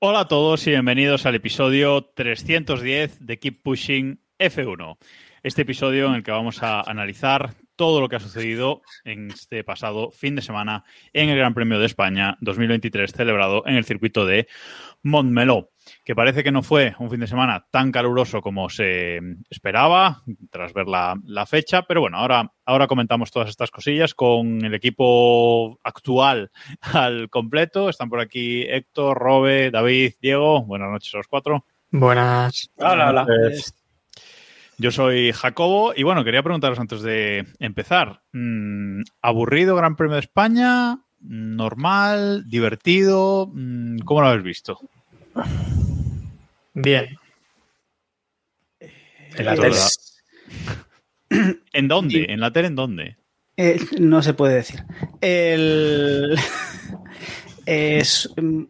Hola a todos y bienvenidos al episodio 310 de Keep Pushing F1. Este episodio en el que vamos a analizar todo lo que ha sucedido en este pasado fin de semana en el Gran Premio de España 2023 celebrado en el circuito de Montmeló, que parece que no fue un fin de semana tan caluroso como se esperaba tras ver la, la fecha, pero bueno, ahora, ahora comentamos todas estas cosillas con el equipo actual al completo. Están por aquí Héctor, Robe, David, Diego. Buenas noches a los cuatro. Buenas. Hola, hola. Yo soy Jacobo y bueno, quería preguntaros antes de empezar. mm, ¿Aburrido Gran Premio de España? ¿Normal? ¿Divertido? Mm, ¿Cómo lo habéis visto? Bien. En la tele. ¿En dónde? ¿En la tele en dónde? Eh, no se puede decir. El... es mm,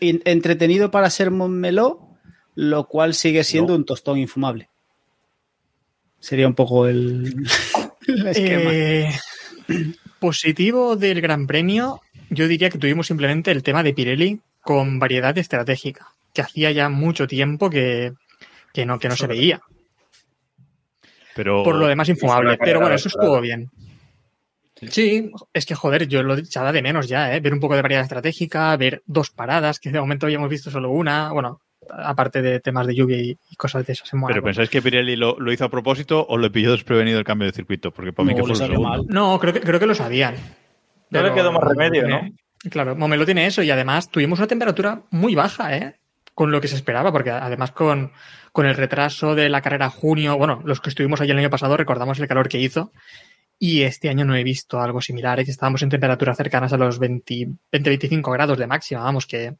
entretenido para ser Montmeló, lo cual sigue siendo No. un tostón infumable. Sería un poco el, el esquema. Eh, positivo del Gran Premio, yo diría que tuvimos simplemente el tema de Pirelli con variedad estratégica, que hacía ya mucho tiempo que, que no, que no se veía. Pero Por lo demás, infumable. Pero bueno, eso estuvo bien. Sí, es que joder, yo lo echaba de menos ya, ¿eh? Ver un poco de variedad estratégica, ver dos paradas, que de momento habíamos visto solo una. Bueno, aparte de temas de lluvia y, cosas de esas ¿Pero pensáis que Pirelli lo, lo hizo a propósito o le pilló desprevenido el cambio de circuito? Porque para mí No, que fue lo mal. No, creo que, creo que lo sabían. No le Pero- quedó más remedio, ¿no? Claro, Momelo tiene eso y además tuvimos una temperatura muy baja, ¿eh? Con lo que se esperaba, porque además con, con el retraso de la carrera junio, bueno, los que estuvimos allí el año pasado recordamos el calor que hizo y este año no he visto algo similar, ¿eh? que estábamos en temperaturas cercanas a los 20-25 grados de máxima, vamos, que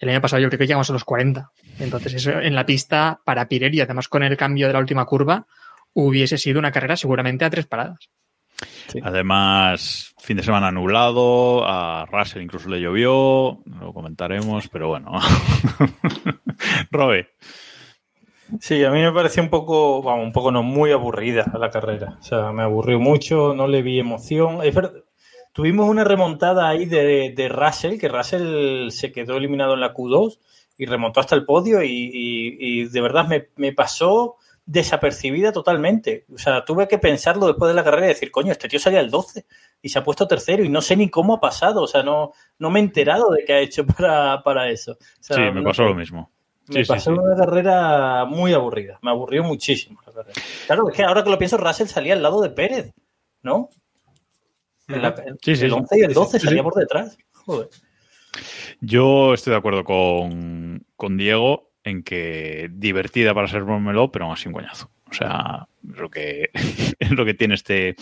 el año pasado yo creo que llegamos a los 40. Entonces eso en la pista para Pirelli, además con el cambio de la última curva, hubiese sido una carrera seguramente a tres paradas. Además, fin de semana nublado, a Russell incluso le llovió, lo comentaremos, pero bueno. Robe, Sí, a mí me pareció un poco, vamos, un poco no, muy aburrida la carrera. O sea, me aburrió mucho, no le vi emoción. Es verdad, tuvimos una remontada ahí de, de Russell, que Russell se quedó eliminado en la Q2 y remontó hasta el podio y, y- y de verdad me, me pasó desapercibida totalmente. O sea, tuve que pensarlo después de la carrera y decir, coño, este tío salía el 12 y se ha puesto tercero y no sé ni cómo ha pasado. O sea, no, no me he enterado de qué ha hecho para, para eso. O sea, sí, me pasó lo mismo. Me Sí, pasó sí. una carrera muy aburrida. Me aburrió muchísimo la carrera. Claro, es que ahora que lo pienso, Russell salía al lado de Pérez, ¿no? En la- Sí, sí, el sí. 11 y el 12 Sí, sí. salía por detrás. Joder. Yo estoy de acuerdo con, con Diego en que divertida para ser Montmeló, pero aún así un coñazo. O sea, es lo que, es lo que tiene este,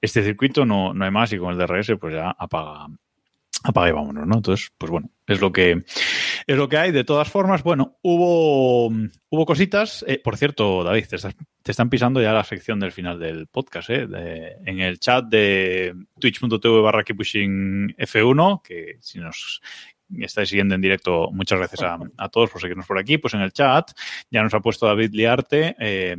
este circuito, no, no hay más, y con el DRS pues ya apaga, apaga y vámonos, ¿no? Entonces, pues bueno, es lo que es lo que hay. De todas formas, bueno, hubo, hubo cositas. Eh, por cierto, David, te, están pisando ya la sección del final del podcast, ¿eh? En el chat de twitch.tv barra keeppushing F1, que si nos estáis siguiendo en directo, muchas gracias a, a todos por seguirnos por aquí. Pues en el chat ya nos ha puesto David Liarte. eh,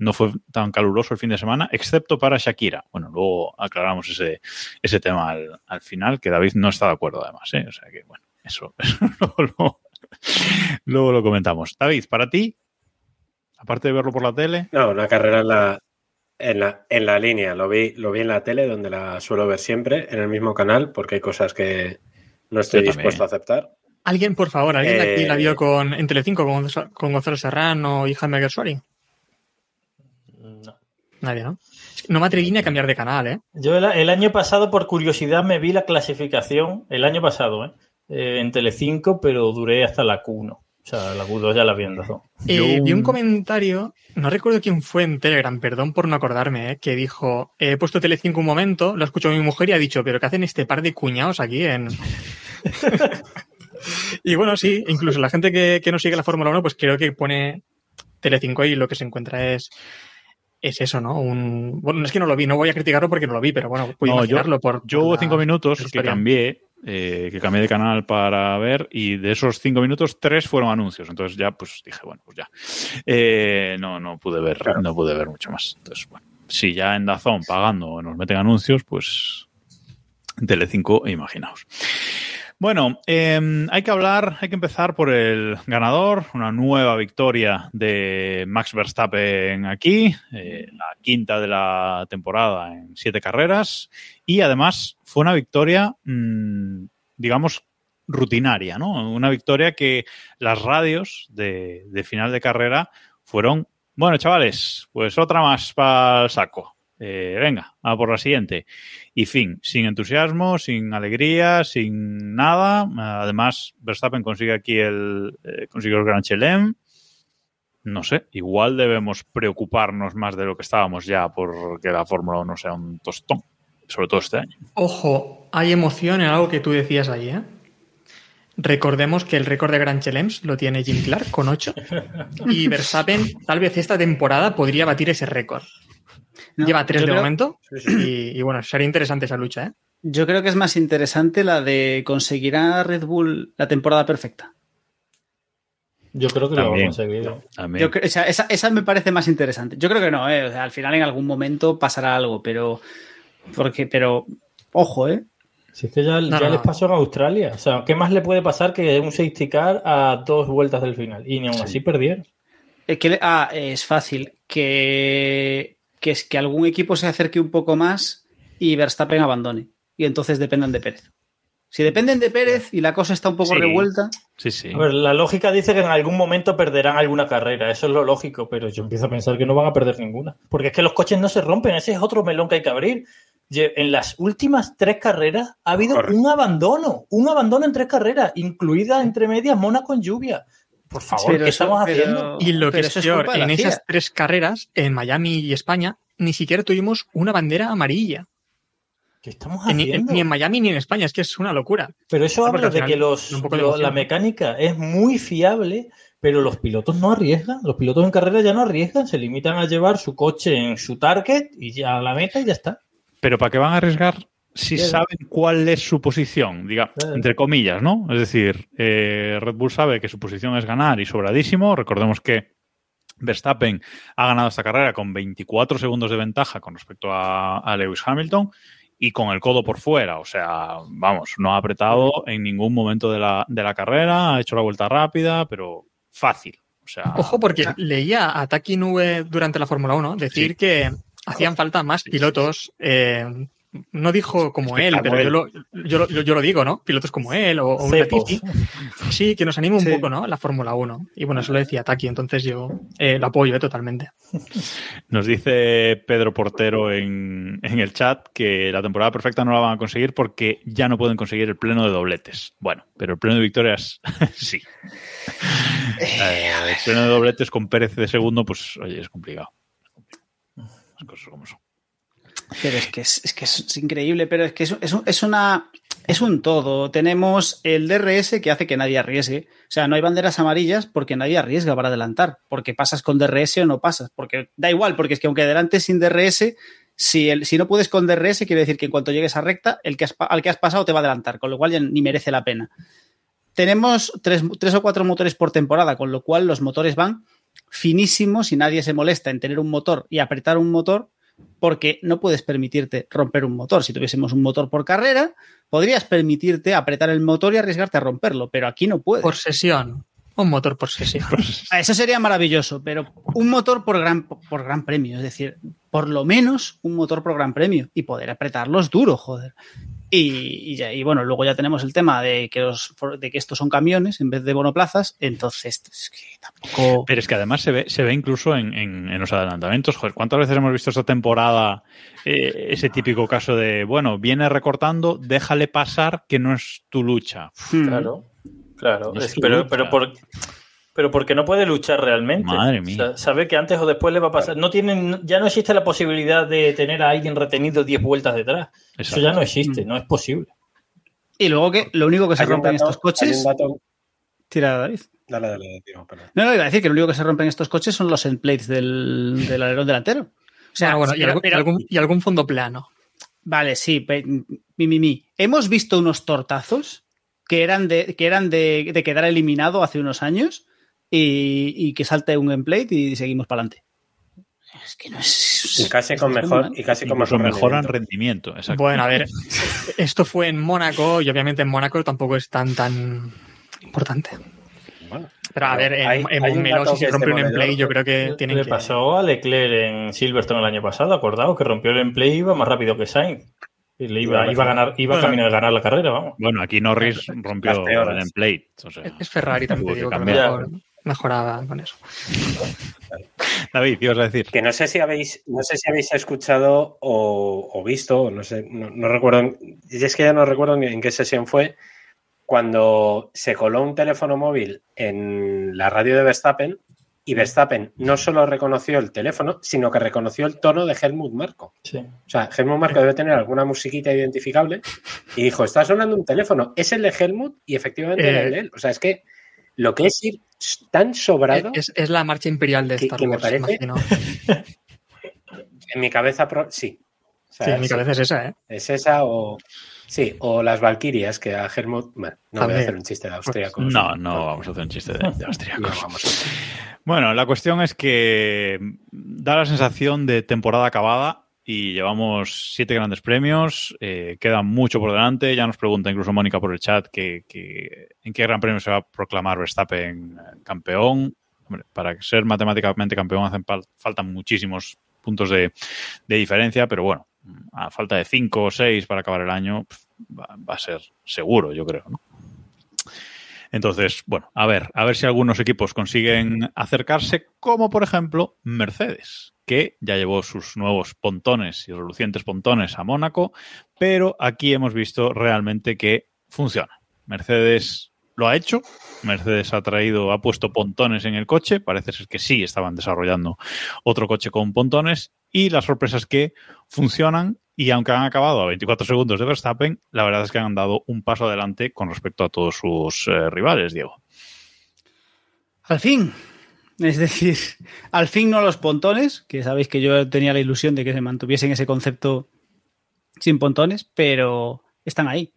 no fue tan caluroso el fin de semana, excepto para Shakira. Bueno, luego aclaramos ese, ese tema al, al final, que David no está de acuerdo además. ¿eh? O sea que, bueno, eso, eso luego, lo- luego lo comentamos. David, para ti, aparte de verlo por la tele, No, una carrera en la, en la, en la línea. Lo vi, lo vi en la tele, donde la suelo ver siempre, en el mismo canal, porque hay cosas que no estoy dispuesto a aceptar. Alguien, por favor, alguien de aquí Eh, la vio con, en Telecinco con, Gonzalo- con Gonzalo Serrano y Jaime Gersuari. No. Nadie, ¿no? No me atreví ni a cambiar de canal, ¿eh? Yo el, el año pasado, por curiosidad, me vi la clasificación, el año pasado, ¿eh? Eh, en Telecinco, pero duré hasta la Q1. O sea, la Q2 ya la habían dado. Eh, Yo- Vi un comentario, no recuerdo quién fue en Telegram, perdón por no acordarme, eh, que dijo, he puesto Telecinco un momento, lo escuchó mi mujer y ha dicho, pero ¿qué hacen este par de cuñados aquí en...? y bueno, sí, incluso la gente que, que no sigue la Fórmula 1, pues creo que pone Telecinco y lo que se encuentra es es eso, ¿no? Un... Bueno, es que no lo vi, no voy a criticarlo porque no lo vi, pero bueno, puedo No, yo- por... Yo hubo cinco minutos que cambié, eh, que cambié de canal para ver, y de esos cinco minutos, tres fueron anuncios. Entonces ya, pues dije, bueno, pues ya. Eh, no, no pude ver, no pude ver mucho más. Entonces, bueno, si ya en Dazón pagando nos meten anuncios, pues Telecinco, imaginaos. Bueno, eh, hay que hablar, hay que empezar por el ganador, una nueva victoria de Max Verstappen aquí, eh, la quinta de la temporada en siete carreras, y además fue una victoria, mmm, digamos, rutinaria, ¿no? Una victoria que las radios de, de final de carrera fueron, bueno, chavales, pues otra más para el saco. Eh, venga, a por la siguiente. Y fin, sin entusiasmo, sin alegría, sin nada. Además, Verstappen consigue aquí el, eh, consigue el Gran Chelem. No sé, igual debemos preocuparnos más de lo que estábamos ya porque la Fórmula 1 sea un tostón, sobre todo este año. Ojo, hay emoción en algo que tú decías ahí, ¿eh? Recordemos que el récord de Grand Chelems lo tiene Jim Clark con 8 y Verstappen tal vez esta temporada podría batir ese récord. No, Lleva 3 yo de creo- momento y, y bueno, sería interesante esa lucha, ¿eh? Yo creo que es más interesante la de conseguir a Red Bull la temporada perfecta. Yo creo que lo. Yo o sea, esa, esa me parece más interesante. Yo creo que no, ¿eh? O sea, al final en algún momento pasará algo, pero. Porque, pero. Ojo, ¿eh? Si es que ya, No, ya no, les no. pasó en Australia. O sea, ¿qué más le puede pasar que un safety car a dos vueltas del final? Y ni aún así perdieron. Eh, que ah, es fácil. Que, que es que algún equipo se acerque un poco más y Verstappen abandone. Y entonces dependan de Pérez. Si dependen de Pérez y la cosa está un poco Sí. revuelta. Sí, sí. A ver, la lógica dice que en algún momento perderán alguna carrera. Eso es lo lógico, pero yo empiezo a pensar que no van a perder ninguna. Porque es que los coches no se rompen. Ese es otro melón que hay que abrir. En las últimas tres carreras ha habido Correcto. un abandono. Un abandono en tres carreras, incluida entre medias Mónaco en lluvia. Por favor, Pero ¿qué eso- estamos pero- haciendo? Y lo que es peor, en esas tres carreras, en Miami y España, ni siquiera tuvimos una bandera amarilla. ¿Qué estamos Ni, haciendo? ni en Miami ni en España, es que es una locura. Pero eso No, habla de final que los, lo- la mecánica es muy fiable, pero los pilotos no arriesgan. Los pilotos en carrera ya no arriesgan, se limitan a llevar su coche en su target y ya a la meta y ya está. Pero ¿para qué van a arriesgar si saben cuál es su posición? Diga, entre comillas, ¿no? Es decir, eh, Red Bull sabe que su posición es ganar y sobradísimo. Recordemos que Verstappen ha ganado esta carrera con 24 segundos de ventaja con respecto a, a Lewis Hamilton y con el codo por fuera. O sea, vamos, no ha apretado en ningún momento de la, de la carrera, ha hecho la vuelta rápida, pero fácil. O sea, Ojo, porque leía a Taki Nube durante la Fórmula 1 decir Sí. que hacían falta más pilotos. eh, no dijo como él, pero yo lo, yo, lo, yo lo digo, ¿no? Pilotos como él o, o un. Latifi. Sí, que nos anime un Sí. poco, ¿no? La Fórmula 1. Y bueno, eso lo decía Taki, entonces yo eh, lo apoyo eh, totalmente. Nos dice Pedro Portero en, en el chat que la temporada perfecta no la van a conseguir porque ya no pueden conseguir el pleno de dobletes. Bueno, pero el pleno de victorias sí. Eh, el pleno de dobletes con Pérez de segundo, pues oye, es complicado. Las cosas como son. Pero es que es, que es increíble, pero es que es, es es una. Es un todo. Tenemos el DRS que hace que nadie arriesgue. O sea, no hay banderas amarillas porque nadie arriesga para adelantar. Porque pasas con DRS o no pasas. Porque da igual, porque es que aunque adelantes sin DRS, si, el, si no puedes con DRS, quiere decir que en cuanto llegues a recta, el que has al que has pasado te va a adelantar. Con lo cual ya ni merece la pena. Tenemos tres, tres o cuatro motores por temporada, con lo cual los motores van finísimos y nadie se molesta en tener un motor y apretar un motor porque no puedes permitirte romper un motor. Si tuviésemos un motor por carrera, podrías permitirte apretar el motor y arriesgarte a romperlo, pero aquí no puedes. Por sesión. Un motor por sesión. Ah, Eso sería maravilloso, pero un motor por gran, por gran premio, es decir, por lo menos un motor por gran premio y poder apretarlos duro, joder. Y, y ya- y bueno, luego ya tenemos el tema de que, los, de que estos son camiones en vez de monoplazas, entonces es que tampoco... Pero es que además se ve, se ve incluso en, en- en los adelantamientos. Joder, ¿cuántas veces hemos visto esta temporada eh, ese típico caso de, bueno, viene recortando, déjale pasar que no es tu lucha? Hmm. Claro, claro. Es Es- tu pero, lucha. pero por, pero porque no puede luchar realmente. Madre mía. O sea, sabe que antes o después le va a pasar. No tienen, ya no existe la posibilidad de tener a alguien retenido 10 vueltas detrás. Eso ya no existe, no es posible. Y luego que lo único que se Hay un rompe en dato- estos coches. Tira, David. Dale, dale, tío, perdón. No, no, iba a decir que lo único que se rompe en estos coches son los end plates del, del alerón delantero. O sea, Bueno, bueno, y, pero- algún, y pero- algún- y algún fondo plano. Vale, sí, pe- mi, mi, mi. Hemos visto unos tortazos que eran de, que eran de, de quedar eliminado hace unos años y, y que salte un gameplay y seguimos para adelante. Es que no es. Y casi con mejor, y casi con mejor mejoran rendimiento. rendimiento. exacto. Bueno, a ver, esto fue en Mónaco y obviamente en Mónaco tampoco es tan tan importante. Bueno, Pero a ver, en, hay- en hay un si se rompe un demoledor. emplay, yo creo que tienen Le que... pasó a Leclerc en Silverstone el año pasado, acordaos que rompió el emplay y iba más rápido que Sainz. Y le iba, iba a ganar, iba Bueno. caminar a ganar la carrera, vamos. Bueno, aquí Norris rompió el emplate. O sea, Es- Ferrari también, que que mejor mejoraba con eso. David, ¿qué ibas a decir? Que no sé si habéis, no sé si habéis escuchado o, o visto, no sé, no, no recuerdo, y es que ya no recuerdo ni en qué sesión fue, cuando se coló un teléfono móvil en la radio de Verstappen y Verstappen no solo reconoció el teléfono, sino que reconoció el tono de Helmut Marko. Sí. O sea, Helmut Marko debe tener alguna musiquita identificable y dijo, está sonando un teléfono, es el de Helmut y efectivamente Eh. era el de él. O sea, es que lo que es ir tan sobrado, Es, es la marcha imperial de Que- Star que me Wars, parece- imagino. en mi cabeza, pro- sí. O sea, Sí, en mi sí. cabeza es esa, ¿eh? Es esa o. Sí, o las Valquirias que a Helmut. Bueno, no voy a hacer un chiste de austríaco. No, no vamos a hacer un chiste de, de No, vamos. Bueno, la cuestión es que da la sensación de temporada acabada y llevamos siete grandes premios, eh, queda mucho por delante. Ya nos pregunta incluso Mónica por el chat que, en qué gran premio se va a proclamar Verstappen eh, campeón. Hombre, para ser matemáticamente campeón hacen fal- faltan muchísimos puntos de, diferencia, pero bueno, a falta de cinco o seis para acabar el año, va, va a ser seguro, yo creo. ¿no? Entonces, bueno, a ver, a ver si algunos equipos consiguen acercarse, como por ejemplo Mercedes, que ya llevó sus nuevos pontones y relucientes pontones a Mónaco, pero aquí hemos visto realmente que funciona. Mercedes lo ha hecho, Mercedes ha traído, ha puesto pontones en el coche, parece ser que sí estaban desarrollando otro coche con pontones, y la sorpresa es que funcionan y aunque han acabado a 24 segundos de Verstappen, la verdad es que han dado un paso adelante con respecto a todos sus eh, rivales, Diego. Al fin. Es decir, al fin no los pontones, que sabéis que yo tenía la ilusión de que se mantuviesen ese concepto sin pontones, pero están ahí.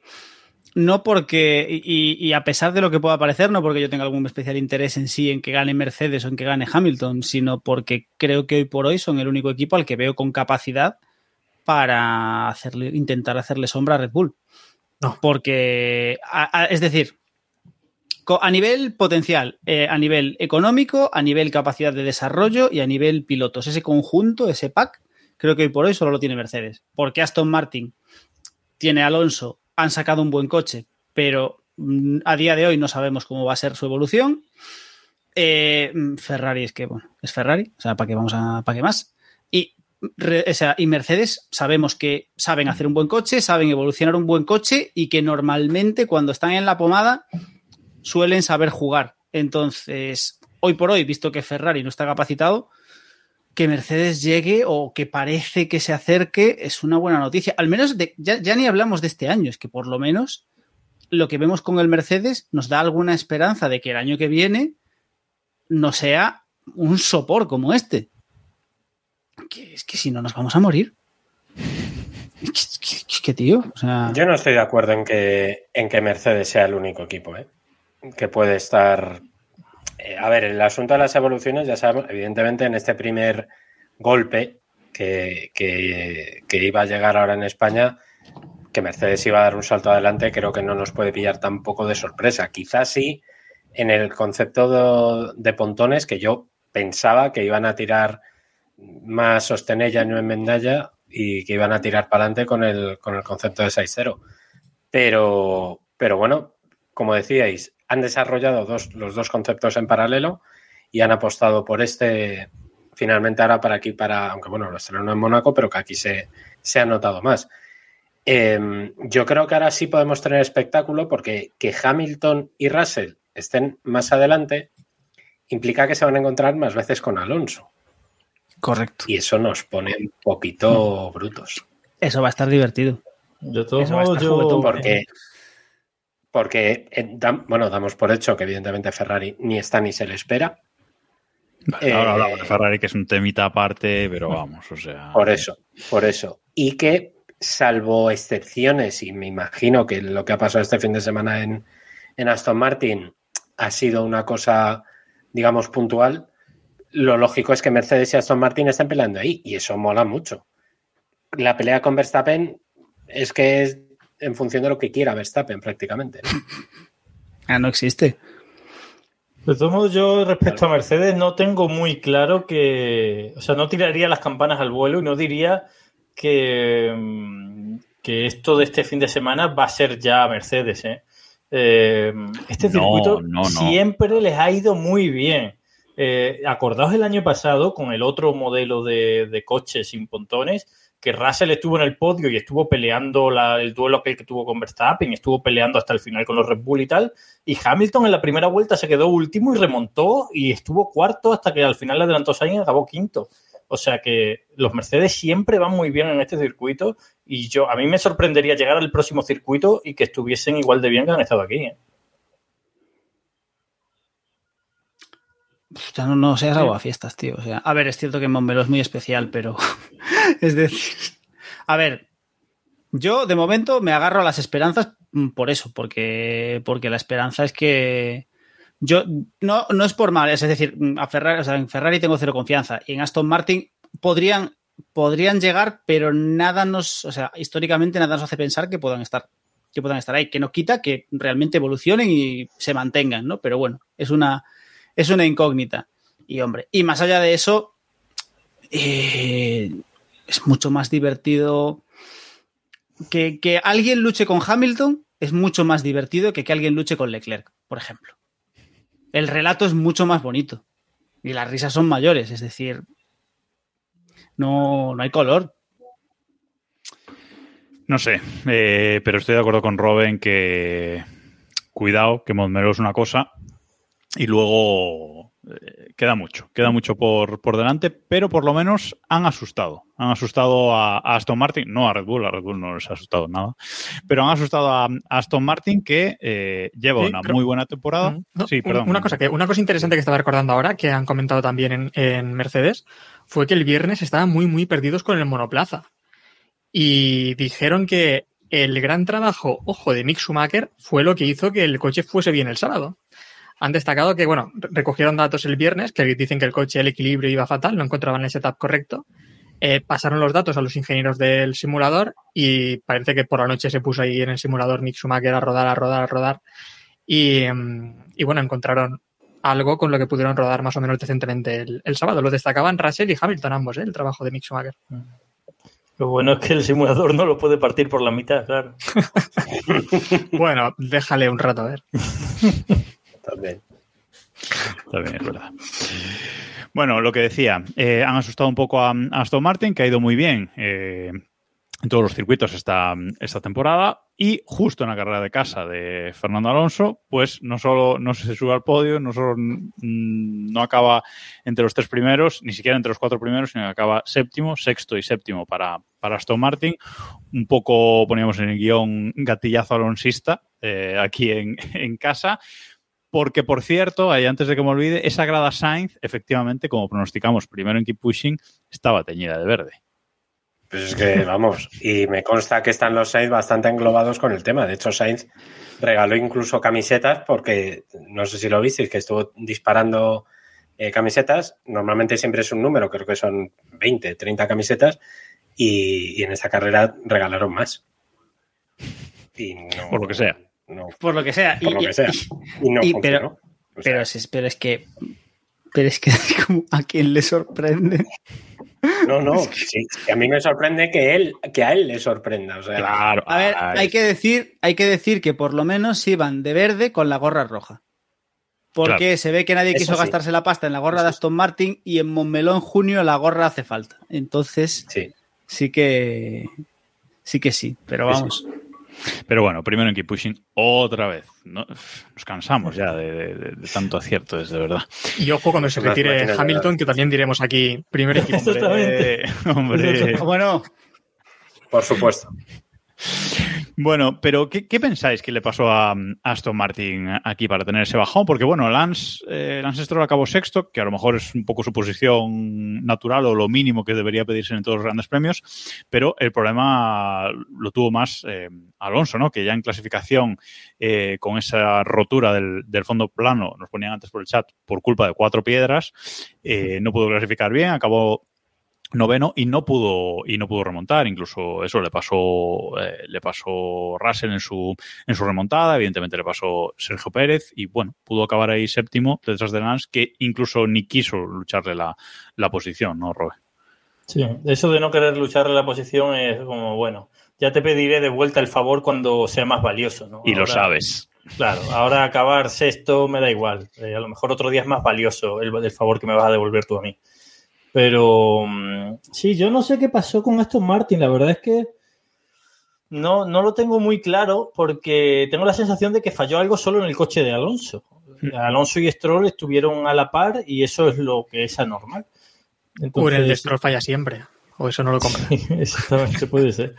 No porque, y, y a pesar de lo que pueda parecer, no porque yo tenga algún especial interés en sí en que gane Mercedes o en que gane Hamilton, sino porque creo que hoy por hoy son el único equipo al que veo con capacidad para hacerle, intentar hacerle sombra a Red Bull. No. Porque, a- a- es decir, a nivel potencial, eh, a nivel económico, a nivel capacidad de desarrollo y a nivel pilotos, ese conjunto, ese pack, creo que hoy por hoy solo lo tiene Mercedes. Porque Aston Martin tiene Alonso, han sacado un buen coche, pero mm, a día de hoy no sabemos cómo va a ser su evolución. Eh, mm, Ferrari es que, bueno, es Ferrari, o sea, ¿para qué vamos a, para qué más? Y, re- o sea, y Mercedes sabemos que saben hacer un buen coche, saben evolucionar un buen coche y que normalmente cuando están en la pomada suelen saber jugar. Entonces, hoy por hoy, visto que Ferrari no está capacitado, que Mercedes llegue o que parece que se acerque es una buena noticia. Al menos de- ya, ya ni hablamos de este año, es que por lo menos lo que vemos con el Mercedes nos da alguna esperanza de que el año que viene no sea un sopor como este. Que es que si no nos vamos a morir. Es tío, Yo no estoy de acuerdo en que, en que Mercedes sea el único equipo ¿eh? que puede estar. eh, a ver, el asunto de las evoluciones, ya sabemos, evidentemente en este primer golpe que, que- iba a llegar ahora en España, que Mercedes iba a dar un salto adelante, creo que no nos puede pillar tampoco de sorpresa. Quizás sí en el concepto de pontones, que yo pensaba que iban a tirar más sostenella, no en Mendalla, y que iban a tirar para adelante con el, con el concepto de 6-0. Pero, pero bueno, como decíais, han desarrollado dos, los dos conceptos en paralelo y han apostado por este finalmente ahora para aquí, para, aunque bueno, lo estrenó en Mónaco, pero que aquí se, se ha notado más. Eh, yo creo que ahora sí podemos tener espectáculo porque que Hamilton y Russell estén más adelante implica que se van a encontrar más veces con Alonso. Correcto. Y eso nos pone un poquito brutos. Eso va a estar divertido. De todos Eso va a estar yo. juguetón, Porque, porque eh, bueno, damos por hecho que evidentemente Ferrari ni está ni se le espera. Vale, ahora hablamos de Ferrari, que es un temita aparte, pero vamos, o sea. Por eso, por eso. Y que, salvo excepciones, y me imagino que lo que ha pasado este fin de semana en, en Aston Martin ha sido una cosa, digamos, puntual, lo lógico es que Mercedes y Aston Martin estén peleando ahí, y eso mola mucho. La pelea con Verstappen es que es en función de lo que quiera Verstappen, prácticamente. ¿no? Ah, no existe. De todos modos, yo respecto a Mercedes no tengo muy claro que. O sea, no tiraría las campanas al vuelo y no diría que, mm, que esto de este fin de semana va a ser ya Mercedes. ¿eh? Eh, este No, circuito no, no. siempre les ha ido muy bien. Eh, acordaos el año pasado con el otro modelo de, de coche sin pontones, que Russell estuvo en el podio y estuvo peleando la- el duelo aquel que tuvo con Verstappen, estuvo peleando hasta el final con los Red Bull y tal. Y Hamilton en la primera vuelta se quedó último y remontó y estuvo cuarto hasta que al final le adelantó Sainz y acabó quinto. O sea que los Mercedes siempre van muy bien en este circuito y yo a mí me sorprendería llegar al próximo circuito y que estuviesen igual de bien que han estado aquí. ¿eh? Ya no, no seas agua fiestas, tío. O sea, a ver, es cierto que Montmeló es muy especial, pero es decir, a ver, yo de momento me agarro a las esperanzas mm, por eso, porque, porque la esperanza es que yo no, no es por mal, es decir, mm, a Ferrari, o sea, en Ferrari tengo cero confianza y en Aston Martin podrían, podrían llegar, pero nada nos, o sea, históricamente nada nos hace pensar que puedan estar que puedan estar ahí, que no quita que realmente evolucionen y se mantengan, ¿no? Pero bueno, es una, es una incógnita. Y hombre, y más allá de eso, eh, es mucho más divertido que, que alguien luche con Hamilton, es mucho más divertido que que alguien luche con Leclerc, por ejemplo. El relato es mucho más bonito y las risas son mayores, es decir, no, no hay color. No sé, eh, pero estoy de acuerdo con Robin que cuidado, que Montmeló es una cosa y luego eh, queda mucho, queda mucho por, por delante, pero por lo menos han asustado. Han asustado a, a Aston Martin, no a Red Bull, a Red Bull no les ha asustado nada, pero han asustado a, a Aston Martin que eh, lleva Sí, una pero- muy buena temporada. No, sí, perdón. Una cosa, que, una cosa interesante que estaba recordando ahora, que han comentado también en, en Mercedes, fue que el viernes estaban muy, muy perdidos con el monoplaza. Y dijeron que el gran trabajo, ojo, de Mick Schumacher fue lo que hizo que el coche fuese bien el sábado. Han destacado que, bueno, re- recogieron datos el viernes, que dicen que el coche, el equilibrio iba fatal, no encontraban el setup correcto. Eh, pasaron los datos a los ingenieros del simulador y parece que por la noche se puso ahí en el simulador Schumacher a rodar, a rodar, a rodar. Y, mm, y bueno, encontraron algo con lo que pudieron rodar más o menos decentemente el, el sábado. Lo destacaban Russell y Hamilton ambos, ¿eh? el trabajo de Mick Schumacher. Lo bueno es que el simulador no lo puede partir por la mitad, claro. Bueno, déjale un rato a ver. También. También es verdad. Bueno, lo que decía, eh, han asustado un poco a, Aston Martin, que ha ido muy bien eh, en todos los circuitos esta, esta temporada. Y justo en la carrera de casa de Fernando Alonso, pues no solo no se sube al podio, no solo mm, no acaba entre los tres primeros, ni siquiera entre los cuatro primeros, sino que acaba séptimo, sexto y séptimo para, para Aston Martin. Un poco poníamos en el guion gatillazo alonsista eh, aquí en, en casa. Porque, por cierto, ahí antes de que me olvide, esa grada Sainz, efectivamente, como pronosticamos primero en Keep Pushing, estaba teñida de verde. Pues es que, vamos, y me consta que están los Sainz bastante englobados con el tema. De hecho, Sainz regaló incluso camisetas porque, no sé si lo visteis, que estuvo disparando eh, camisetas. Normalmente siempre es un número, creo que son 20, 30 camisetas. Y, y en esta carrera regalaron más. Y no- Por lo que sea. No- Por lo que sea. por Y- lo que sea. Y no y- pero, pero, es, pero es que. Pero es que como a quien le sorprende. no, no. sí, a mí me sorprende que él, que a él le sorprenda. O sea, Claro. A ver, ay, hay que decir, hay que decir que por lo menos iban de verde con la gorra roja. Porque Claro. se ve que nadie quiso sí. gastarse la pasta en la gorra Eso de. Aston Martin y en Montmeló en junio la gorra hace falta. Entonces, sí. sí que sí que sí, pero Sí, sí. Pero bueno, primero en Keep Pushing otra vez. ¿no? Nos cansamos ya de, de- de- de tanto acierto, es de verdad. Y ojo cuando se retire Hamilton, que también diremos aquí, primer equipo. Exactamente. Eh, hombre. Bueno, Por supuesto. Bueno, pero ¿qué, pensáis que le pasó a, a Aston Martin aquí para tener ese bajón? Porque bueno, Lance, eh, Lance Stroll acabó sexto, que a lo mejor es un poco su posición natural o lo mínimo que debería pedirse en todos los grandes premios, pero el problema lo tuvo más eh, Alonso, ¿no? Que ya en clasificación, eh, con esa rotura del, del fondo plano, nos ponían antes por el chat, por culpa de cuatro piedras, eh, no pudo clasificar bien, acabó noveno y no pudo y no pudo remontar incluso eso le pasó eh, le pasó Russell en su en su remontada evidentemente le pasó Sergio Pérez y bueno pudo acabar ahí séptimo detrás de Lance que incluso ni quiso lucharle la, la posición no Robe Sí, eso de no querer luchar en la posición es como, bueno, ya te pediré de vuelta el favor cuando sea más valioso, ¿no? y lo sabes Claro, ahora acabar sexto me da igual. Eh, a lo mejor otro día es más valioso el, el favor que me vas a devolver tú a mí. Pero mm, sí, yo no sé qué pasó con Aston Martin. La verdad es que no, no lo tengo muy claro porque tengo la sensación de que falló algo solo en el coche de Alonso. Alonso y Stroll estuvieron a la par y eso es lo que es anormal. O en el de Entonces- Stroll falla siempre. O eso no lo compra. Exactamente, puede ser.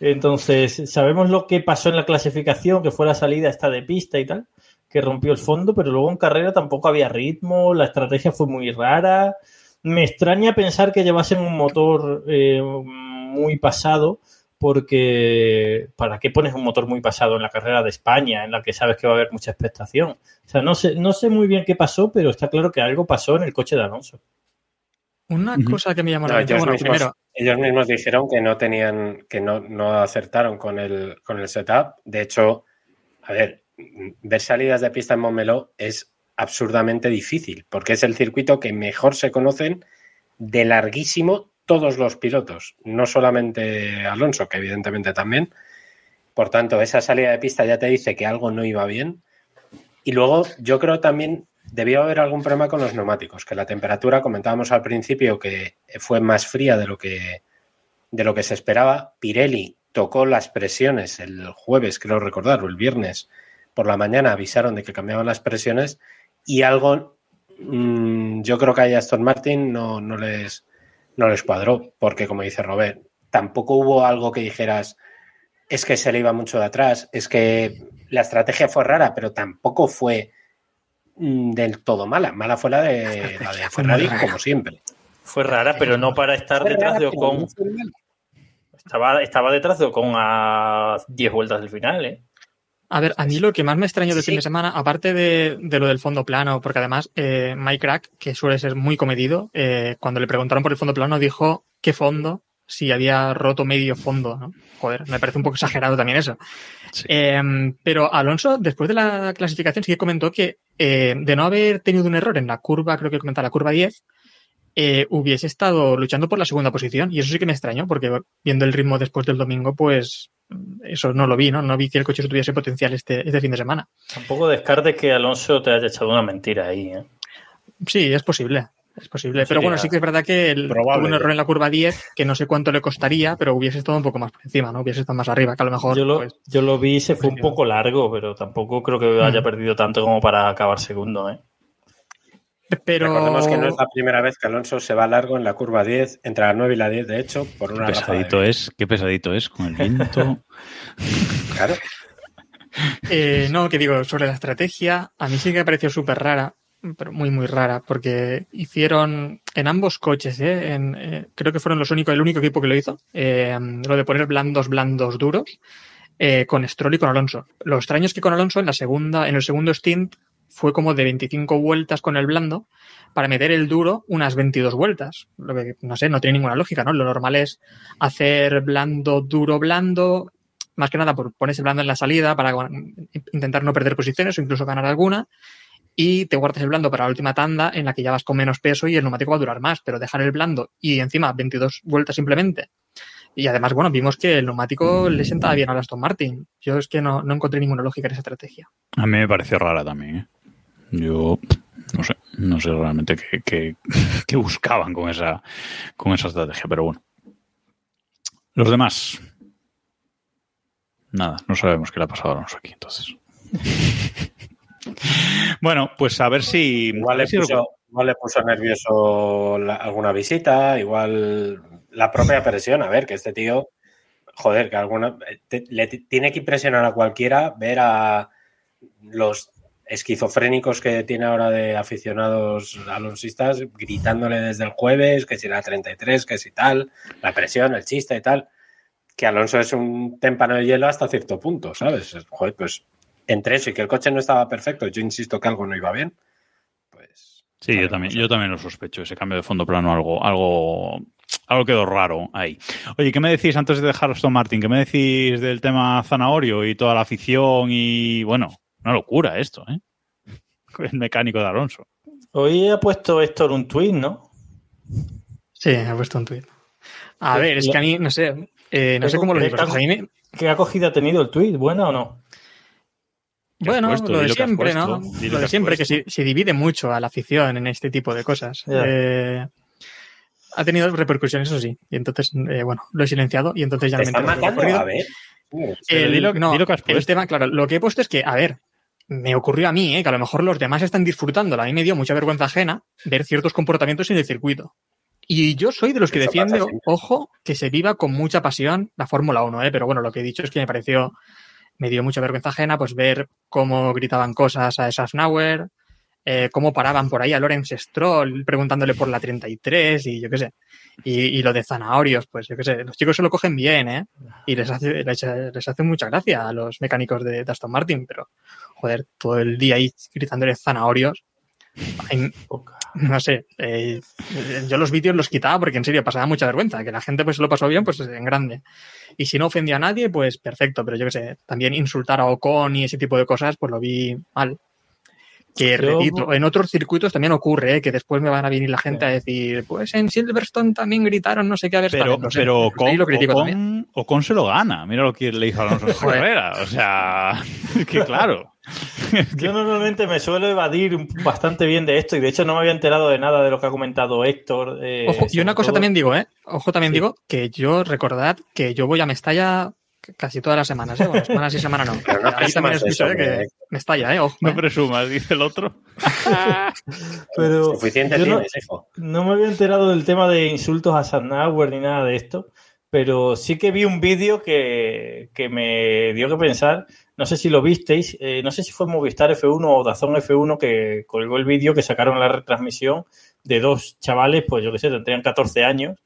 Entonces, sabemos lo que pasó en la clasificación, que fue la salida esta de pista y tal, que rompió el fondo, pero luego en carrera tampoco había ritmo, la estrategia fue muy rara. Me extraña pensar que llevasen un motor eh, muy pasado, porque ¿para qué pones un motor muy pasado en la carrera de España, en la que sabes que va a haber mucha expectación? O sea, no sé, no sé muy bien qué pasó, pero está claro que algo pasó en el coche de Alonso. Una cosa que me llamó la atención, ellos, bueno, mismos, primero, ellos mismos dijeron que no tenían, que no, no acertaron con el, con el setup. De hecho, a ver, ver salidas de pista en Montmeló es absurdamente difícil, porque es el circuito que mejor se conocen de larguísimo todos los pilotos, no solamente Alonso, que evidentemente también. Por tanto, esa salida de pista ya te dice que algo no iba bien. Y luego yo creo también debió haber algún problema con los neumáticos, que la temperatura, comentábamos al principio que fue más fría de lo que, de lo que se esperaba. Pirelli tocó las presiones el jueves, creo recordar, o el viernes por la mañana avisaron de que cambiaban las presiones y algo mmm, yo creo que a Aston Martin no, no, les, no les cuadró, porque como dice Robert, tampoco hubo algo que dijeras es que se le iba mucho de atrás, es que la estrategia fue rara, pero tampoco fue mm, del todo mala. Mala fue la de, la de fue Ferrari, como siempre. Fue rara, pero no para estar Fue detrás rara, de Ocon. no. Estaba, estaba detrás de Ocon a 10 vueltas del final, ¿eh? A ver, a mí lo que más me extrañó del Sí. fin de semana, aparte de, de lo del fondo plano, porque además eh, Mike Crack, que suele ser muy comedido, eh, cuando le preguntaron por el fondo plano dijo qué fondo, si había roto medio fondo, ¿no? Joder, me parece un poco exagerado también eso. Sí. Eh, pero Alonso, después de la clasificación, sí que comentó que eh, de no haber tenido un error en la curva, creo que comentaba la curva 10, eh, hubiese estado luchando por la segunda posición. Y eso sí que me extrañó, porque viendo el ritmo después del domingo, pues eso no lo vi, ¿no? No vi que el coche tuviese potencial este, este fin de semana. Tampoco descartes que Alonso te haya echado una mentira ahí, ¿eh? Sí, es posible. Es posible. Pero bueno, sí que es verdad que el, probable. un error en la curva 10 que no sé cuánto le costaría, pero hubiese estado un poco más por encima, ¿no? Hubiese estado más arriba, que a lo mejor. Yo lo, pues, yo lo vi, se fue un poco largo, pero tampoco creo que haya Mm. perdido tanto como para acabar segundo, ¿eh? Pero. Recordemos que no es la primera vez que Alonso se va largo en la curva 10, entre la 9 y la 10, de hecho, por qué una de pesadito es qué pesadito es con el viento Claro. Eh, no, que digo, sobre la estrategia, a mí sí que me pareció súper rara, pero muy, muy rara, porque hicieron en ambos coches, ¿eh? En, eh, creo que fueron los únicos, el único equipo que lo hizo, eh, lo de poner blandos, blandos, duros, eh, con Stroll y con Alonso. Lo extraño es que con Alonso en la segunda, en el segundo stint fue como de 25 vueltas con el blando para meter el duro unas 22 vueltas. Lo que, no sé, no tiene ninguna lógica, ¿no? Lo normal es hacer blando, duro, blando, más que nada por ponerse blando en la salida para intentar no perder posiciones o incluso ganar alguna. Y te guardas el blando para la última tanda en la que ya vas con menos peso y el neumático va a durar más. Pero dejar el blando y encima 22 vueltas simplemente. Y además, bueno, vimos que el neumático le sentaba bien a Aston Martin. Yo es que no, no encontré ninguna lógica en esa estrategia. a mí me pareció rara también ¿eh? Yo no sé no sé realmente qué, qué- qué buscaban con esa con esa estrategia pero bueno los demás nada, no sabemos qué le ha pasado a Alonso aquí, entonces. bueno, pues a ver si. Igual le puso, igual le puso nervioso la- alguna visita, igual la propia presión. A ver, que este tío, joder, que alguna. te- le tiene que impresionar a cualquiera ver a los esquizofrénicos que tiene ahora de aficionados alonsistas gritándole desde el jueves que si la 33, que si tal, la presión, el chiste y tal. Que Alonso es un témpano de hielo hasta cierto punto, ¿sabes? Joder, pues entre eso y que el coche no estaba perfecto, yo insisto que algo no iba bien, pues Sí, yo también, yo también lo sospecho, ese cambio de fondo plano, algo, algo, algo quedó raro ahí. Oye, ¿qué me decís antes de dejar Aston Martin? ¿Qué me decís del tema Zanahorio y toda la afición y, bueno, una locura esto, ¿eh? El mecánico de Alonso. Hoy ha puesto Héctor un tweet, ¿no? Sí, ha puesto un tuit. A ver, es que a mí, no sé, eh, no sé cómo lo digo. Me- ¿Qué acogida ha tenido el tweet? ¿Buena o no? ¿Qué has Bueno, puesto? lo de siempre, puesto. ¿no? Lo de siempre, que se, se divide mucho a la afición en este tipo de cosas. Eh, ha tenido repercusiones, eso sí. Y entonces, eh, bueno, lo he silenciado y entonces ya te me ha matando. A ver, Pero El- di lo- no, que has el puesto. tema, claro, lo que he puesto es que, a ver, me ocurrió a mí, ¿eh? que a lo mejor los demás están disfrutando. A mí me dio mucha vergüenza ajena ver ciertos comportamientos en el circuito. Y yo soy de los que Eso defiende, pasa ojo, que se viva con mucha pasión la Fórmula 1, ¿eh? pero bueno, lo que he dicho es que me pareció, me dio mucha vergüenza ajena, pues ver cómo gritaban cosas a Schaffnauer, eh, cómo paraban por ahí a Lorenz Stroll preguntándole por la 33 y yo qué sé. Y, y lo de zanahorios, pues yo qué sé, los chicos se lo cogen bien, ¿eh? Y les hace, les, les hace mucha gracia a los mecánicos de, de Aston Martin, pero joder, todo el día ahí gritándole zanahorios. Ay, no sé, eh, yo los vídeos los quitaba porque en serio pasaba mucha vergüenza, que la gente pues se lo pasó bien, pues en grande. Y si no ofendía a nadie, pues perfecto, pero yo qué sé, también insultar a Ocon y ese tipo de cosas, pues lo vi mal. Que Yo- repito, en otros circuitos también ocurre, ¿eh? que después me van a venir la gente a decir, pues en Silverstone también gritaron no sé qué a ver Pero, pero Ocon, lo critico. Ocon, Ocon se lo gana. Mira lo que le hizo Alonso en carrera. O sea, que claro. Yo normalmente me suelo evadir bastante bien de esto y de hecho no me había enterado de nada de lo que ha comentado Héctor. eh, Ojo, y una cosa todo- también digo, ¿eh? Ojo, también Sí. digo que yo recordad que yo voy a Mestalla casi todas las semanas, ¿eh? Bueno, semanas y semana no. Pero no Ahí también escucho eso, ¿eh? que hombre. Mestalla, ¿eh? Ojo. No ¿eh? presumas, dice el otro. Pero suficiente yo no- tienes, hijo. No me había enterado del tema de insultos a Sandauer ni nada de esto, pero sí que vi un vídeo que, que me dio que pensar. No sé si lo visteis, eh, no sé si fue Movistar F1 o Dazón F1 que colgó el vídeo que sacaron la retransmisión de dos chavales, pues yo qué sé, tendrían 14 años,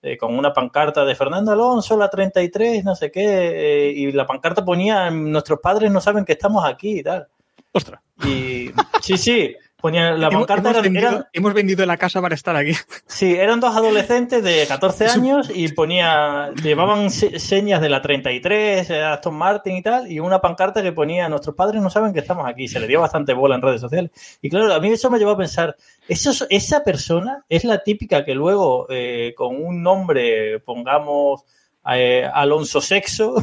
eh, con una pancarta de Fernando Alonso, la 33, no sé qué, eh, y la pancarta ponía, nuestros padres no saben que estamos aquí y tal. Ostras. Y sí, sí, ponía la Hemos, pancarta hemos era- vendido, eran- hemos vendido la casa para estar aquí. Sí, eran dos adolescentes de 14 años y ponía, llevaban se- señas de la 33, eh, Aston Martin y tal, y una pancarta que ponía, nuestros padres no saben que estamos aquí. Se le dio bastante bola en redes sociales. Y claro, a mí eso me llevó a pensar, eso, es- esa persona es la típica que luego eh, con un nombre, pongamos eh, Alonso Sexo,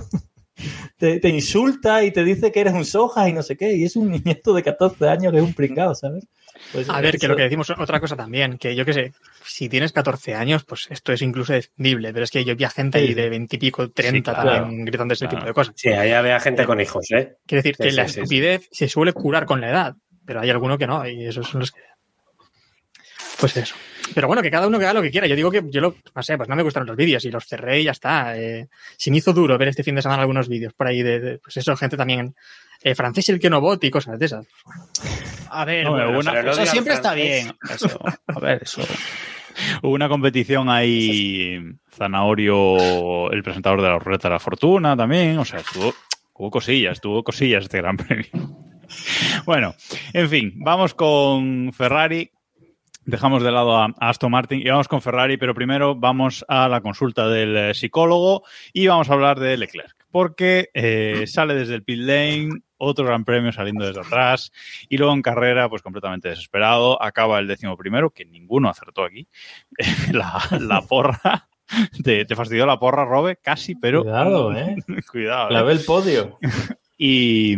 te, te insulta y te dice que eres un soja y no sé qué, y es un niñeto de 14 años que es un pringado, ¿sabes? Pues A ver, que lo que decimos, otra cosa también, que yo qué sé, si tienes 14 años, pues esto es incluso defendible, pero es que yo vi a gente ahí de 20 y pico, 30 claro. también gritando ese Claro. tipo de cosas. Sí, ahí había gente con hijos, ¿eh? Quiero decir Sí, que sí, la sí, sí. estupidez se suele curar con la edad, pero hay alguno que no, y esos son los que. Pues eso. Pero bueno, que cada uno que haga lo que quiera. Yo digo que yo lo, no sé, pues no me gustaron los vídeos y los cerré y ya está. Eh, se me hizo duro ver este fin de semana algunos vídeos por ahí de, de, pues eso, gente también eh, francés el que no vote y cosas de esas. A ver, No, bueno, una- eso siempre está bien. Eso, a ver, eso. Hubo una competición ahí, Zanahorio, el presentador de la Ruleta de la Fortuna también, o sea, estuvo, hubo cosillas, tuvo cosillas este gran premio. Bueno, en fin, vamos con Ferrari, dejamos de lado a Aston Martin y vamos con Ferrari, pero primero vamos a la consulta del eh, psicólogo y vamos a hablar de Leclerc, porque eh, sale desde el pit lane, otro gran premio saliendo desde atrás y luego en carrera, pues completamente desesperado, acaba el décimo primero, que ninguno acertó aquí, la, la porra. Te, te fastidió la porra, Robe, casi, pero. Cuidado, ¿eh? Cuidado. La ¿eh? ve el podio. Y,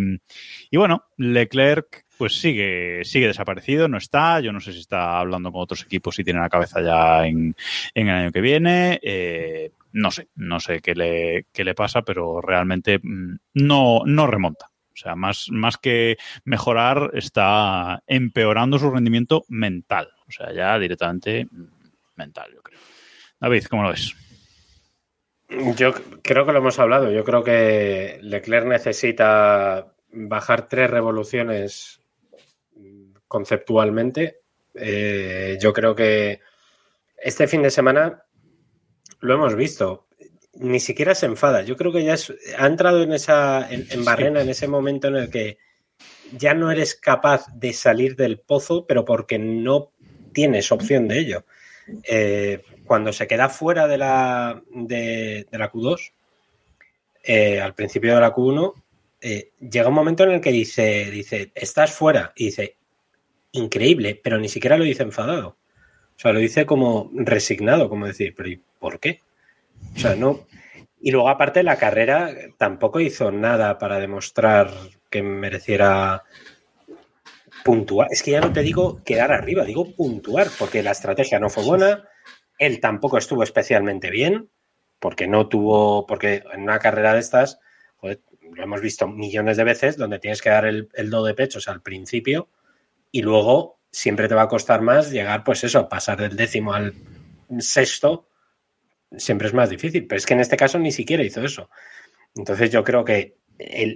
y bueno, Leclerc pues sigue, sigue desaparecido, no está. Yo no sé si está hablando con otros equipos y tiene la cabeza ya en, en el año que viene. Eh, no sé, no sé qué le, qué le pasa, pero realmente mm, no, no remonta. O sea, más, más que mejorar, está empeorando su rendimiento mental. O sea, ya directamente mm, mental, yo creo. David, ¿cómo lo ves? Yo creo que lo hemos hablado. Yo creo que Leclerc necesita bajar tres revoluciones conceptualmente. Eh, yo creo que este fin de semana lo hemos visto. Ni siquiera se enfada. Yo creo que ya es- ha entrado en esa en, en barrena, en ese momento en el que ya no eres capaz de salir del pozo, pero porque no tienes opción de ello. Eh, cuando se queda fuera de la, de, de la Q2, eh, al principio de la Q1, eh, llega un momento en el que dice, dice, estás fuera. Y dice, increíble, pero ni siquiera lo dice enfadado. O sea, lo dice como resignado, como decir, pero ¿y por qué? O sea, no. Y luego, aparte, la carrera tampoco hizo nada para demostrar que mereciera puntuar. Es que ya no te digo quedar arriba, digo puntuar, porque la estrategia no fue buena. Él tampoco estuvo especialmente bien, porque no tuvo, porque en una carrera de estas, lo hemos visto millones de veces, donde tienes que dar el, el do de pechos al principio y luego siempre te va a costar más llegar, pues eso, pasar del décimo al sexto, siempre es más difícil. Pero es que en este caso ni siquiera hizo eso. Entonces yo creo que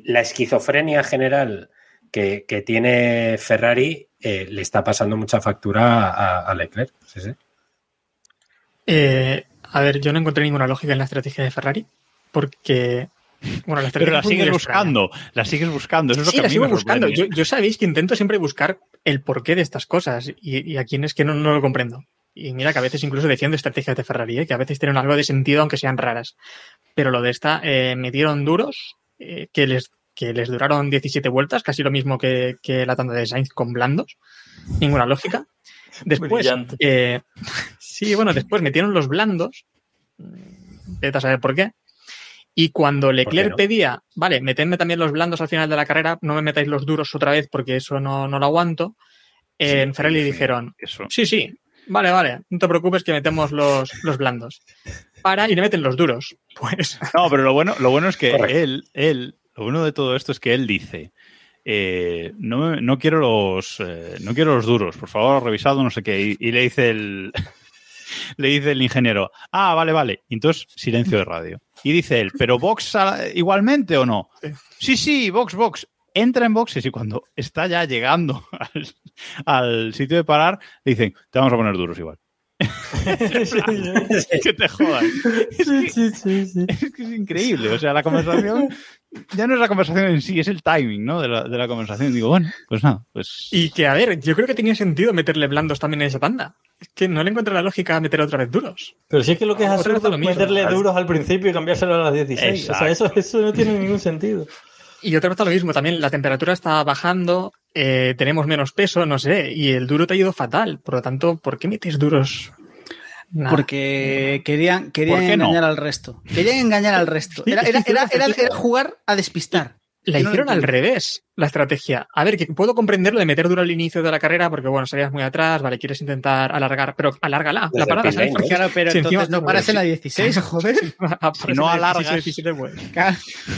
la esquizofrenia general que, que tiene Ferrari eh, le está pasando mucha factura a, Leclerc. Eh, a ver, yo no encontré ninguna lógica en la estrategia de Ferrari, porque. Bueno, Pero la sigues buscando, la sigues buscando. Eso es lo Sí, a la mí sigo me buscando. Yo, yo sabéis que intento siempre buscar el porqué de estas cosas y, y aquí es que no, no lo comprendo. Y mira que a veces incluso defiendo estrategias de Ferrari, ¿eh? que a veces tienen algo de sentido aunque sean raras. Pero lo de esta, eh, me dieron duros, eh, que, les, que les duraron 17 vueltas, casi lo mismo que, que la tanda de Sainz con blandos. Ninguna lógica. Después, eh, sí, bueno, después metieron los blandos. Vete a saber por qué. Y cuando Leclerc no? pedía, vale, metedme también los blandos al final de la carrera, no me metáis los duros otra vez porque eso no, no lo aguanto. En Ferrari dijeron, Eso. sí, sí, vale, vale, no te preocupes que metemos los, los blandos. Para y le meten los duros. Pues No, pero lo bueno, lo bueno es que Correcto. él, él, lo bueno de todo esto es que él dice, eh, no, no quiero los, eh, no quiero los duros, por favor, revisado, no sé qué, y, y le dice el, le dice el ingeniero, ah, vale, vale, y entonces silencio de radio. Y dice él, pero Vox igualmente o no? Sí, sí, Vox, Vox. Entra en boxes y cuando está ya llegando al, al sitio de parar, le dicen, te vamos a poner duros igual. que te jodan. Es que- Sí, sí, sí. es que es increíble. O sea, la conversación ya no es la conversación en sí, es el timing, ¿no? De la, de la conversación. Digo, bueno, pues nada, pues. Y que, a ver, yo creo que tenía sentido meterle blandos también en esa tanda. Es que no le encuentro la lógica a meter otra vez duros. Pero sí es que lo que es lo es mismo. meterle duros al principio y cambiárselo a las 16. O sea, eso, eso no tiene ningún sentido. Y otra vez lo mismo, también la temperatura está bajando, eh, tenemos menos peso, no sé, y el duro te ha ido fatal. Por lo tanto, ¿por qué metes duros? Porque querían, querían ¿Por qué no? engañar al resto. Querían engañar al resto. Era, era- era- era- era jugar a despistar. La no hicieron al revés, la estrategia. A ver, que puedo comprender lo de meter duro al inicio de la carrera, porque bueno, salías muy atrás, vale, quieres intentar alargar, pero alárgala, la parada, ¿sabes? Porque Claro, pero Si entonces no paras en la 16, joder. aparece no alargas. 16, 17, pues.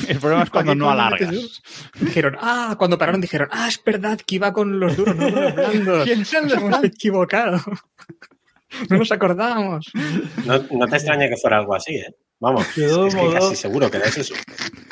El problema es cuando ¿Para qué no alargas. Dijeron, ah, cuando pararon dijeron, ah, es verdad que iba con los duros, no con los blandos. ¿Quiénes son Nos los hemos blandos? equivocado. No nos acordábamos. No, no te extrañe que fuera algo así, ¿eh? Vamos, De es todos que modos- casi seguro que es eso.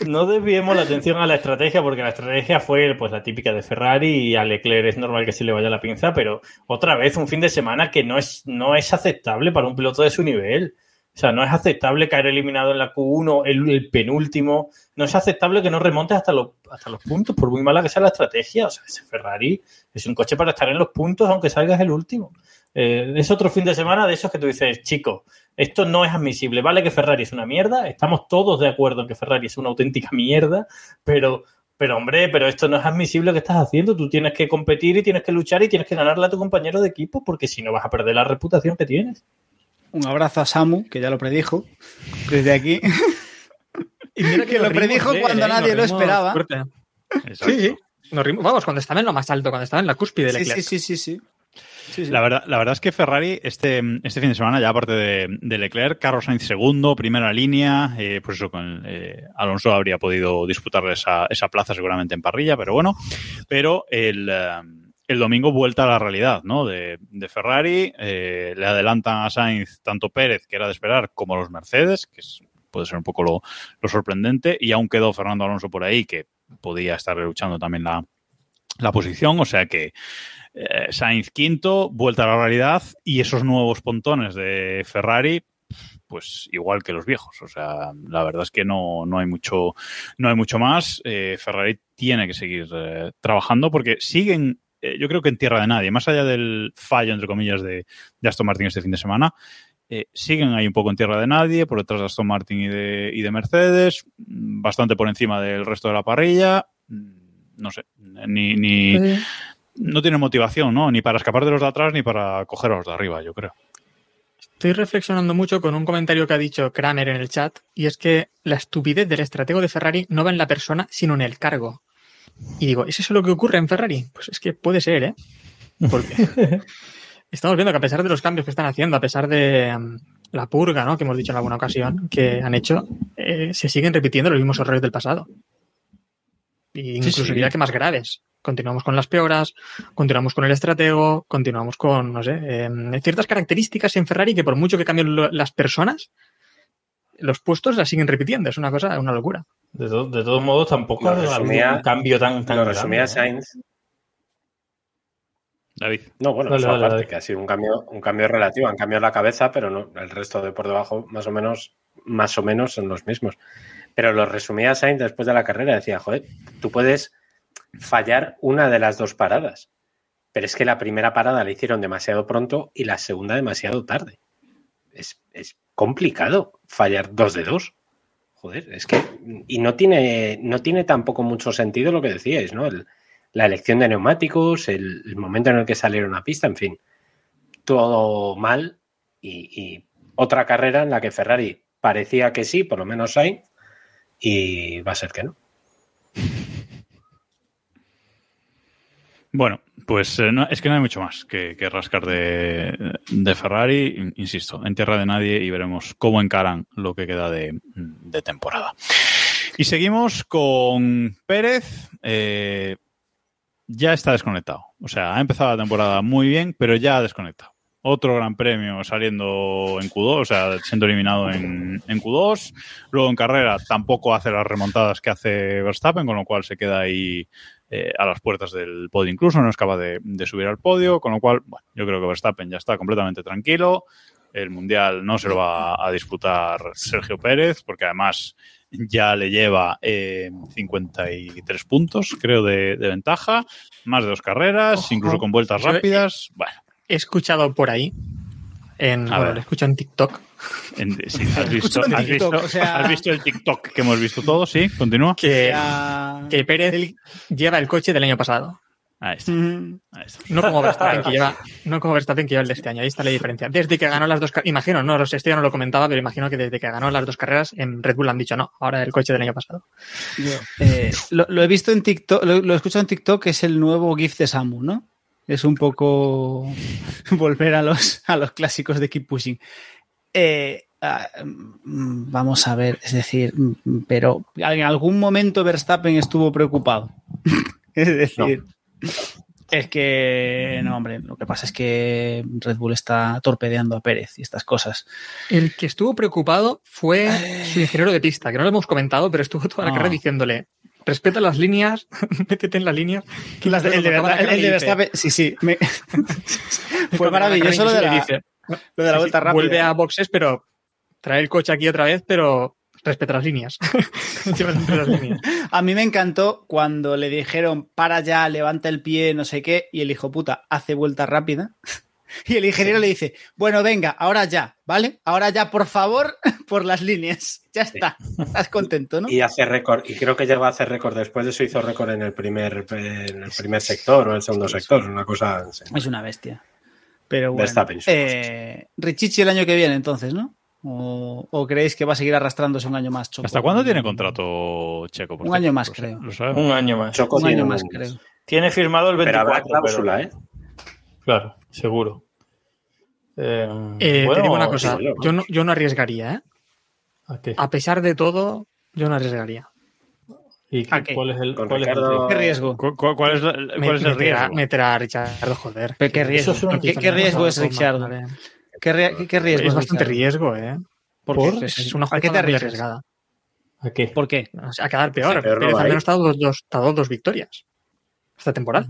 No desviemos la atención a la estrategia, porque la estrategia fue pues la típica de Ferrari y a Leclerc es normal que se le vaya la pinza, pero otra vez un fin de semana que no es, no es aceptable para un piloto de su nivel. O sea, no es aceptable caer eliminado en la Q1, el, el penúltimo. No es aceptable que no remontes hasta los, hasta los puntos, por muy mala que sea la estrategia. O sea, ese Ferrari es un coche para estar en los puntos, aunque salgas el último. Eh, es otro fin de semana de esos que tú dices, chico, esto no es admisible. Vale que Ferrari es una mierda, estamos todos de acuerdo en que Ferrari es una auténtica mierda, pero, pero hombre, pero esto no es admisible que estás haciendo. Tú tienes que competir y tienes que luchar y tienes que ganarle a tu compañero de equipo, porque si no vas a perder la reputación que tienes. Un abrazo a Samu, que ya lo predijo desde aquí. Y mira Que lo rimos predijo cuando ¿eh? nadie lo esperaba. Sí, sí. Nos rimos- Vamos, cuando estaba en lo más alto, cuando estaba en la cúspide de Sí, Leclerc. sí, sí, sí, sí. Sí. La, verdad, la verdad es que Ferrari este, este fin de semana, ya aparte de, de Leclerc, Carlos Sainz segundo, primera línea, eh, pues eso, con eh, Alonso habría podido disputar esa, esa plaza seguramente en parrilla, pero bueno, pero el, eh, el domingo vuelta a la realidad, ¿no? De, de Ferrari, eh, le adelantan a Sainz tanto Pérez, que era de esperar, como los Mercedes, que es- puede ser un poco lo, lo sorprendente, y aún quedó Fernando Alonso por ahí, que podía estar luchando también la, la posición, o sea que eh, Sainz quinto, vuelta a la realidad, y esos nuevos pontones de Ferrari, pues igual que los viejos. O sea, la verdad es que no, no hay mucho, no hay mucho más. Eh, Ferrari tiene que seguir eh, trabajando porque siguen, yo creo que en tierra de nadie, más allá del fallo, entre comillas, de, Aston Martin este fin de semana. siguen ahí un poco en tierra de nadie, por detrás de Aston Martin y de, y de Mercedes, bastante por encima del resto de la parrilla. Mm, No sé, ni, ni no tiene motivación, ¿no? Ni para escapar de los de atrás ni para coger a los de arriba, yo creo. Estoy reflexionando mucho con un comentario que ha dicho Kramer en el chat, y es que la estupidez del estratego de Ferrari no va en la persona, sino en el cargo. Y digo, ¿es eso lo que ocurre en Ferrari? Pues es que puede ser, ¿eh? Porque estamos viendo que a pesar de los cambios que están haciendo, a pesar de mm, la purga, ¿no? Que hemos dicho en alguna ocasión, que han hecho, eh, se siguen repitiendo los mismos errores del pasado. Y incluso sí. diría que más graves. Continuamos con las peoras, continuamos con el estratego, continuamos con, no sé, eh, ciertas características en Ferrari que por mucho que cambien lo- las personas, los puestos las siguen repitiendo. Es una cosa, una locura. De, to- de todos modos, tampoco resumía- un cambio tan, tan Lo grande, resumía ¿no? Sainz. David. No, bueno, Dale, eso dale, aparte, dale. que ha sido un cambio, un cambio relativo. Han cambiado la cabeza, pero no, el resto de por debajo, más o menos, más o menos son los mismos. Pero lo resumía Sainz después de la carrera. Decía, joder, tú puedes fallar una de las dos paradas. Pero es que la primera parada la hicieron demasiado pronto y la segunda demasiado tarde. Es, complicado fallar dos de dos. Joder, es que. Y no tiene, no tiene tampoco mucho sentido lo que decíais, ¿no? El- la elección de neumáticos, el, momento en el que salieron a pista, en fin. Todo mal. Y, y otra carrera en la que Ferrari parecía que sí, por lo menos Sainz, y va a ser que no. Bueno, pues eh, no- es que no hay mucho más que, rascar de, Ferrari, in- insisto, en tierra de nadie y veremos cómo encaran lo que queda de, de temporada. Y seguimos con Pérez. eh, ya está desconectado. O sea, ha empezado la temporada muy bien, pero ya ha desconectado. Otro gran premio saliendo en Q2, o sea, siendo eliminado en, en Q2. Luego en carrera tampoco hace las remontadas que hace Verstappen, con lo cual se queda ahí eh, a las puertas del podio incluso, no es capaz de, de subir al podio, con lo cual, bueno, yo creo que Verstappen ya está completamente tranquilo. El Mundial no se lo va a disputar Sergio Pérez, porque además ya le lleva eh, 53 puntos, creo, de, de ventaja, más de dos carreras, Ojo. incluso con vueltas rápidas. Bueno, He escuchado por ahí, en, A bueno, ver. lo escucho en TikTok, en- sí, has, visto, en has, TikTok, visto, o sea- has visto el TikTok que hemos visto todos, sí, continúa. que, Pérez lleva el coche del año pasado. Ahí está, Mm, ahí está. No como Verstappen que lleva, no como Verstappen que lleva el de este año. Ahí está la diferencia. Desde que ganó las dos carreras, imagino, no, esto ya no lo comentaba, pero imagino que desde que ganó las dos carreras en Red Bull han dicho no, ahora el coche del año pasado. yo, eh, lo, lo he visto en TikTok, lo, lo he escuchado en TikTok, que es el nuevo GIF de Samu, ¿no? Es un poco volver a los, a los clásicos de Keep Pushing. Eh, ah, mm, vamos a ver, es decir, mm, pero en algún momento Verstappen estuvo preocupado. es decir, es que, no, hombre, lo que pasa es que Red Bull está torpedeando a Pérez y estas cosas. El que estuvo preocupado fue su ingeniero de pista, que no lo hemos comentado, pero estuvo toda la carrera diciéndole, respeta las líneas, métete en las líneas. que Las de- el, de verdad- el de Verstappen, sí, sí. me- Fue maravilloso lo de la, dice, lo de la vuelta rápida. Vuelve a boxes, pero trae el coche aquí otra vez, pero respeta las líneas. Las líneas. A mí me encantó cuando le dijeron para ya, levanta el pie, no sé qué, y el hijo puta hace vuelta rápida. Y el ingeniero le dice, bueno, venga, ahora ya, ¿vale? Ahora ya, por favor, por las líneas. Ya está. Estás contento, ¿no? Y hace récord, y creo que llegó a hacer récord. Después de eso hizo récord en el primer, en el primer sector o en el segundo sector, una cosa. sí. Es una bestia. Pero bueno. Verstappen. Eh, Richichi el año que viene, entonces, ¿no? ¿O, o creéis que va a seguir arrastrándose un año más? Choco? ¿Hasta cuándo tiene contrato Checo? por Un año más, ¿Lo sa- creo. Un año más. Choco Un tiene año más, creo. Tiene firmado el Pero 24. habrá cláusula, ¿eh? Claro, seguro. Eh, Eh, bueno, te digo una cosa, bueno. yo no, yo no arriesgaría, ¿eh? ¿a qué? A pesar de todo, yo no arriesgaría. ¿Y ¿a qué? cuál es el, cuál es el Ricardo- riesgo? ¿Qué riesgo? ¿Cu- cu- ¿Cuál es, la- cuál Me- es el riesgo? Meterá a Richard, joder. ¿Pero qué riesgo? Es ¿Qué, qué riesgo es Richard? ¿Qué, qué- qué riesgo Es bastante Richardo? riesgo, ¿eh? ¿Por ¿Por? qué? Es una ¿A qué te jugada muy arriesgada. ¿A qué? ¿Por qué? O sea, a quedar peor. Sí, peor no Pérez va al ahí. menos está a dos, dos, está a dos, dos victorias esta temporada.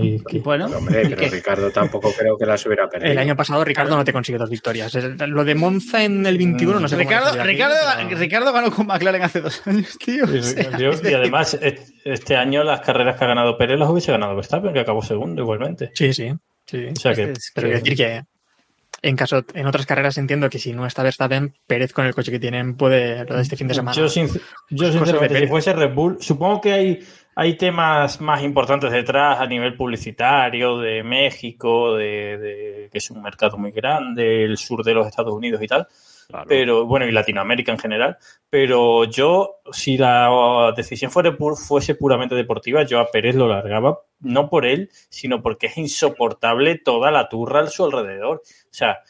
¿Y? Bueno, Hombre, ¿y pero qué? Ricardo tampoco creo que las hubiera perdido. El año pasado Ricardo no te consigue dos victorias. Lo de Monza en el 21 no sé cómo Ricardo, aquello, Ricardo, pero- Ricardo ganó con McLaren hace dos años, tío. O Y, sea, yo- es y decir, además, et- este año las carreras que ha ganado Pérez las hubiese ganado Verstappen, que acabó segundo igualmente. Sí, sí. sí. O sea que, Este es- Pero que- quiero decir que en caso, en otras carreras entiendo que si no está Verstappen, Pérez con el coche que tienen puede lo de este fin de semana. Yo, sinceramente, si fuese Red Bull, supongo que hay, hay temas más importantes detrás a nivel publicitario, de México, de, de- que es un mercado muy grande, el sur de los Estados Unidos y tal. Claro. Pero bueno, y Latinoamérica en general. Pero yo, si la decisión fuera fuese puramente deportiva, yo a Pérez lo largaba, no por él, sino porque es insoportable toda la turra a su alrededor. O sea,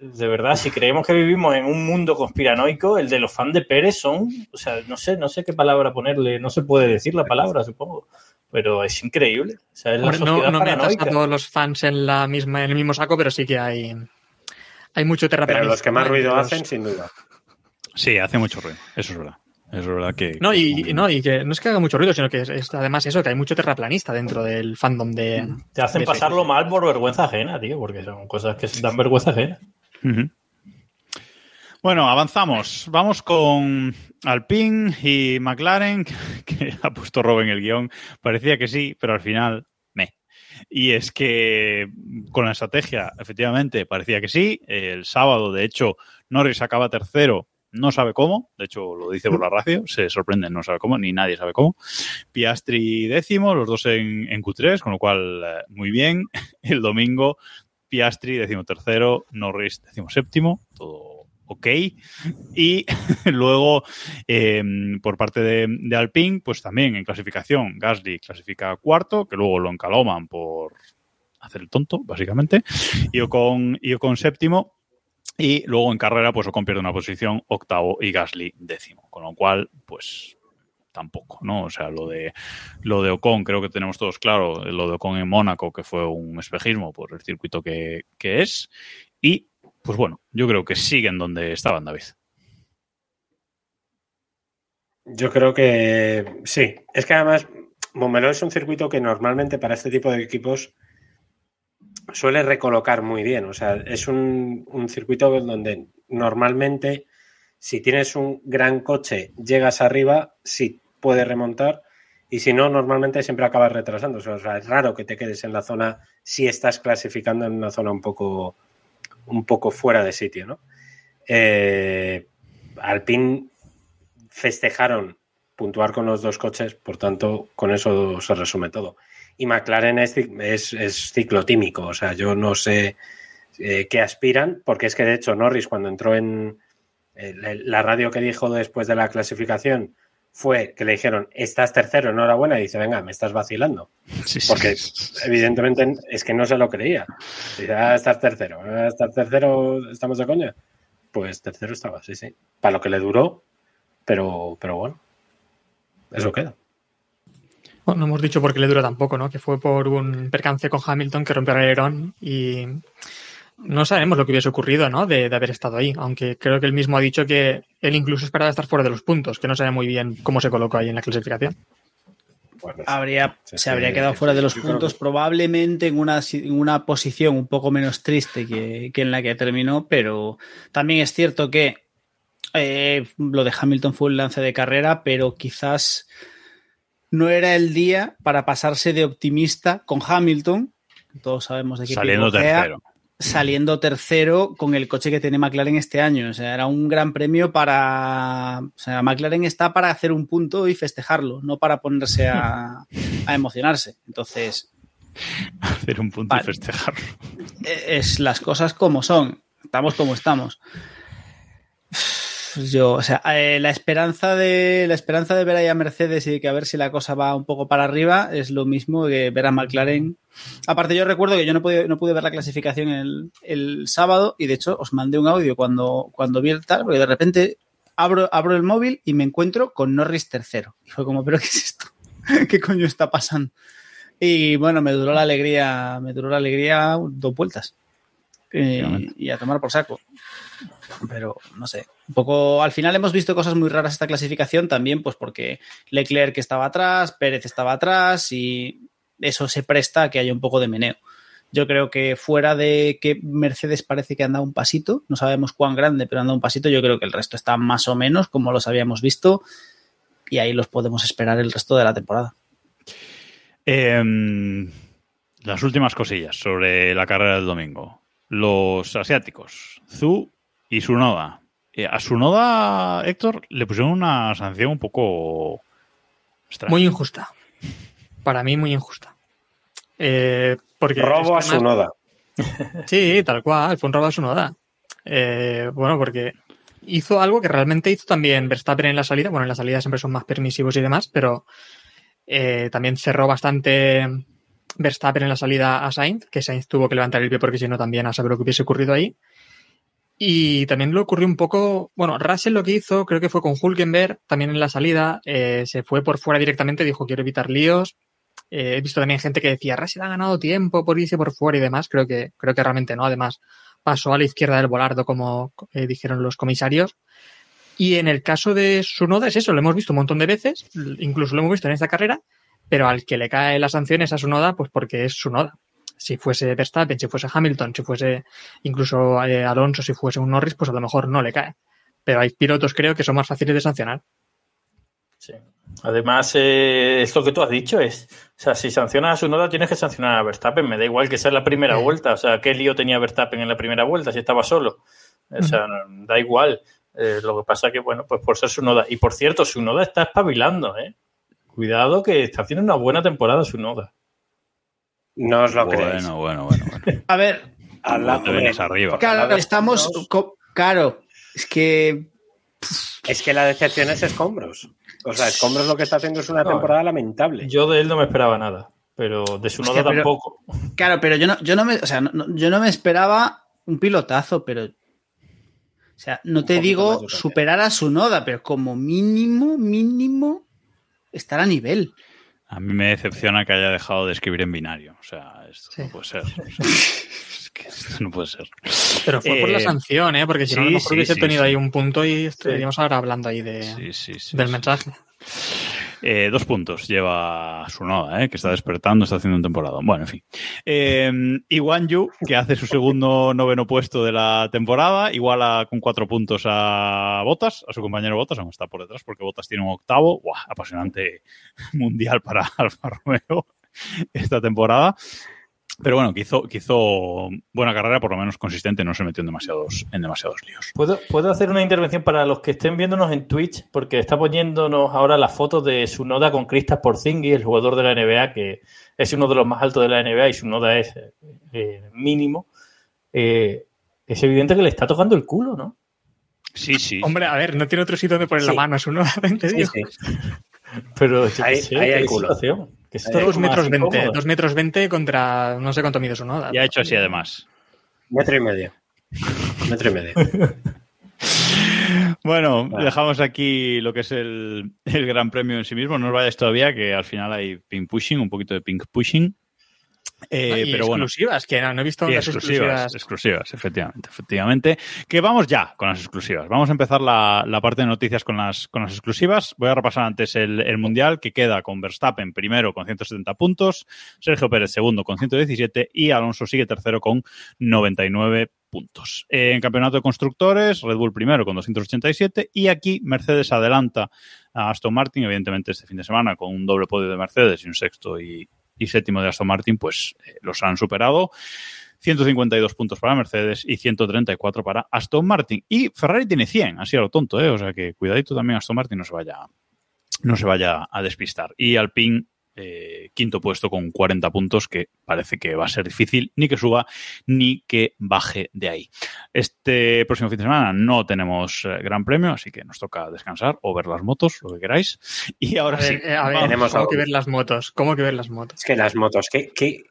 de verdad, si creemos que vivimos en un mundo conspiranoico, el de los fans de Pérez son, o sea, no sé, no sé qué palabra ponerle, no se puede decir la palabra, supongo, pero es increíble. O sea, es la no, no metas a todos los fans en la misma, en el mismo saco, pero sí que hay, hay mucho Pero terraplanista. los que más ruido los- hacen, sin duda. Sí, hace mucho ruido. Eso es verdad. Eso es verdad que. No, y, y no, y que no es que haga mucho ruido, sino que es, es además eso, que hay mucho terraplanista dentro del fandom de. Te hacen de pasarlo mal por vergüenza ajena, tío, porque son cosas que dan vergüenza ajena. Bueno, avanzamos. Vamos con Alpine y McLaren, que ha puesto Rob en el guion. Parecía que sí, pero al final, me. Y es que con la estrategia, efectivamente, parecía que sí. El sábado, de hecho, Norris acaba tercero, no sabe cómo. De hecho, lo dice por la radio, se sorprende, no sabe cómo, ni nadie sabe cómo. Piastri décimo, los dos en, en Q3, con lo cual, eh, muy bien. El domingo, Piastri décimo tercero, Norris décimo séptimo, todo ok. Y luego, eh, por parte de, Alpine, pues también en clasificación, Gasly clasifica cuarto, que luego lo encaloman por hacer el tonto, básicamente, y Ocon, y séptimo, y luego en carrera, pues Ocon pierde una posición octavo y Gasly décimo, con lo cual, pues tampoco, ¿no? O sea, lo de lo de Ocon creo que tenemos todos claro, lo de Ocon en Mónaco, que fue un espejismo por el circuito que, que es, y pues bueno, yo creo que siguen donde estaban, David. Yo creo que sí. Es que además, Montmeló es un circuito que normalmente para este tipo de equipos suele recolocar muy bien. O sea, es un, un circuito donde normalmente, si tienes un gran coche, llegas arriba, sí puedes remontar. Y si no, normalmente siempre acabas retrasando. O sea, es raro que te quedes en la zona si estás clasificando en una zona un poco, un poco fuera de sitio, ¿no? Eh, festejaron puntuar con los dos coches, por tanto, con eso se resume todo. Y McLaren es, es, es ciclotímico, o sea, yo no sé eh, qué aspiran, porque es que de hecho Norris cuando entró en eh, la radio que dijo después de la clasificación fue que le dijeron, estás tercero, enhorabuena, y dice, venga, me estás vacilando. Sí, Porque sí. evidentemente es que no se lo creía. Dice, ah, estás tercero, ah, estás tercero, estamos de coña. Pues tercero estaba, sí, sí. Para lo que le duró, pero, pero bueno, eso queda. Bueno, no hemos dicho por qué le dura tampoco, ¿no? Que fue por un percance con Hamilton que rompió el alerón y no sabemos lo que hubiese ocurrido, ¿no? De, de haber estado ahí, aunque creo que él mismo ha dicho que él incluso esperaba estar fuera de los puntos, que no sabe muy bien cómo se colocó ahí en la clasificación. Bueno, Habría, se habría quedado fuera de los puntos que- probablemente en una, en una posición un poco menos triste que, que en la que terminó, pero también es cierto que eh, lo de Hamilton fue un lance de carrera, pero quizás no era el día para pasarse de optimista con Hamilton. Todos sabemos de qué Saliendo sea, tercero. Saliendo tercero con el coche que tiene McLaren este año. O sea, era un gran premio para. O sea, McLaren está para hacer un punto y festejarlo, no para ponerse a, a emocionarse. Entonces, Hacer un punto y festejar. e- es las cosas como son. Estamos como estamos. Yo, o sea, eh, la esperanza de la esperanza de ver ahí a Mercedes y de que a ver si la cosa va un poco para arriba es lo mismo que ver a McLaren. Aparte, yo recuerdo que yo no pude, no pude ver la clasificación el, el sábado y de hecho os mandé un audio cuando, cuando vi el tal, porque de repente abro, abro el móvil y me encuentro con Norris tercero. Y fue como, ¿pero qué es esto? ¿Qué coño está pasando? Y bueno, me duró la alegría, me duró la alegría dos vueltas. Eh, y a tomar por saco. Pero no sé, un poco al final hemos visto cosas muy raras esta clasificación también, pues porque Leclerc estaba atrás, Pérez estaba atrás y eso se presta a que haya un poco de meneo. Yo creo que fuera de que Mercedes parece que anda un pasito, no sabemos cuán grande, pero anda un pasito, yo creo que el resto está más o menos como los habíamos visto y ahí los podemos esperar el resto de la temporada. Em, las últimas cosillas sobre la carrera del domingo. Los asiáticos, Zhu y Sunoda. Eh, a Sunoda, Héctor, le pusieron una sanción un poco extraña. Muy injusta. Para mí, muy injusta. Eh, porque Robo a Sunoda. Sí, tal cual, fue un robo a su noda. Eh, bueno, porque hizo algo que realmente hizo también Verstappen en la salida. Bueno, en la salida siempre son más permisivos y demás, pero eh, también cerró bastante Verstappen en la salida a Sainz, que Sainz tuvo que levantar el pie porque si no también a saber lo que hubiese ocurrido ahí. Y también le ocurrió un poco, bueno, Russell lo que hizo, creo que fue con Hulkenberg, también en la salida, eh, se fue por fuera directamente, dijo quiero evitar líos. Eh, he visto también gente que decía, Russell ha ganado tiempo por irse por fuera y demás, creo que, creo que realmente no, además pasó a la izquierda del volardo como eh, dijeron los comisarios. Y en el caso de Sunoda es eso, lo hemos visto un montón de veces, incluso lo hemos visto en esta carrera, pero al que le cae las sanciones a Sunoda, pues porque es Sunoda. Si fuese Verstappen, si fuese Hamilton, si fuese incluso eh, Alonso, si fuese un Norris, pues a lo mejor no le cae. Pero hay pilotos, creo, que son más fáciles de sancionar. Sí. Además, eh, es lo que tú has dicho, es, o sea, si sancionas a su noda tienes que sancionar a Verstappen, me da igual que sea en la primera Sí. vuelta, o sea, ¿qué lío tenía Verstappen en la primera vuelta si estaba solo? O sea, da igual. Eh, lo que pasa que, bueno, pues por ser su noda. Y por cierto, su noda está espabilando, ¿eh? Cuidado que está haciendo una buena temporada su noda. No os lo creéis. Bueno, bueno, bueno, bueno. A ver, Al lado No te vienes arriba. claro, estamos. Claro, es que. Es que la decepción es Escombros. O sea, Escombros lo que está haciendo es una No, temporada lamentable. Yo de él no me esperaba nada, pero de su noda tampoco. Claro, pero yo no, yo no me. O sea, no- yo no me esperaba un pilotazo, pero. O sea, no te digo superar a su noda, pero como mínimo, mínimo, estar a nivel. A mí me decepciona que haya dejado de escribir en binario. O sea, esto Sí. no puede ser. Es que esto no puede ser. Pero fue por Eh, la sanción, ¿eh? Porque si no, a lo mejor sí, hubiese sí, tenido sí. ahí un punto y estaríamos ahora hablando ahí de, Sí, sí, sí, del sí. mensaje. Eh, dos puntos lleva Sunoda, eh, que está despertando, está haciendo un temporada. Bueno, en fin. Eh, Iwan Yu, que hace su segundo noveno puesto de la temporada, iguala con cuatro puntos a Botas, a su compañero Botas, aunque está por detrás, porque Botas tiene un octavo. Buah, apasionante mundial para Alfa Romeo esta temporada. Pero bueno, que hizo, que hizo buena carrera, por lo menos consistente, no se metió en demasiados, en demasiados líos. ¿Puedo, ¿Puedo hacer una intervención para los que estén viéndonos en Twitch? Porque está poniéndonos ahora la foto de su noda con Kristaps Porzingis, el jugador de la NBA, que es uno de los más altos de la NBA y su noda es eh, mínimo. Eh, es evidente que le está tocando el culo, ¿no? Sí, sí. Hombre, a ver, no tiene otro sitio donde poner la Sí. mano, es uno te Sí, digo. sí. Pero yo qué Ahí- sé, ahí hay culo. situación. Situación Dos metros veinte, dos metros veinte contra no sé cuánto mide su noda. Y ha hecho así además. Metro y medio. Metro y medio. Bueno, Vale. dejamos aquí lo que es el, el gran premio en sí mismo. No os vayáis todavía, que al final hay pink pushing, un poquito de pink pushing. Eh, y pero bueno, exclusivas, que no, no he visto las exclusivas, exclusivas. exclusivas, efectivamente, efectivamente. Que vamos ya con las exclusivas. Vamos a empezar la, la parte de noticias con las, con las exclusivas. Voy a repasar antes el, el Mundial, que queda con Verstappen primero con 170 puntos, Sergio Pérez segundo con 117 y Alonso sigue tercero con 99 puntos. Eh, en campeonato de constructores, Red Bull primero con 287 y aquí Mercedes adelanta a Aston Martin, evidentemente este fin de semana con un doble podio de Mercedes y un sexto y, y séptimo de Aston Martin, pues eh, los han superado. 152 puntos para Mercedes y 134 para Aston Martin. Y Ferrari tiene 100, así a lo tonto, ¿eh? O sea que cuidadito también Aston Martin no se vaya, no se vaya a despistar. Y Alpine eh, quinto puesto con 40 puntos, que parece que va a ser difícil ni que suba ni que baje de ahí. Este próximo fin de semana no tenemos eh, gran premio, así que nos toca descansar o ver las motos, lo que queráis. Y ahora A sí, eh, a ver, vamos Tenemos ¿cómo algo. que ver las motos? ¿Cómo que ver las motos? Es que las motos, qué, qué,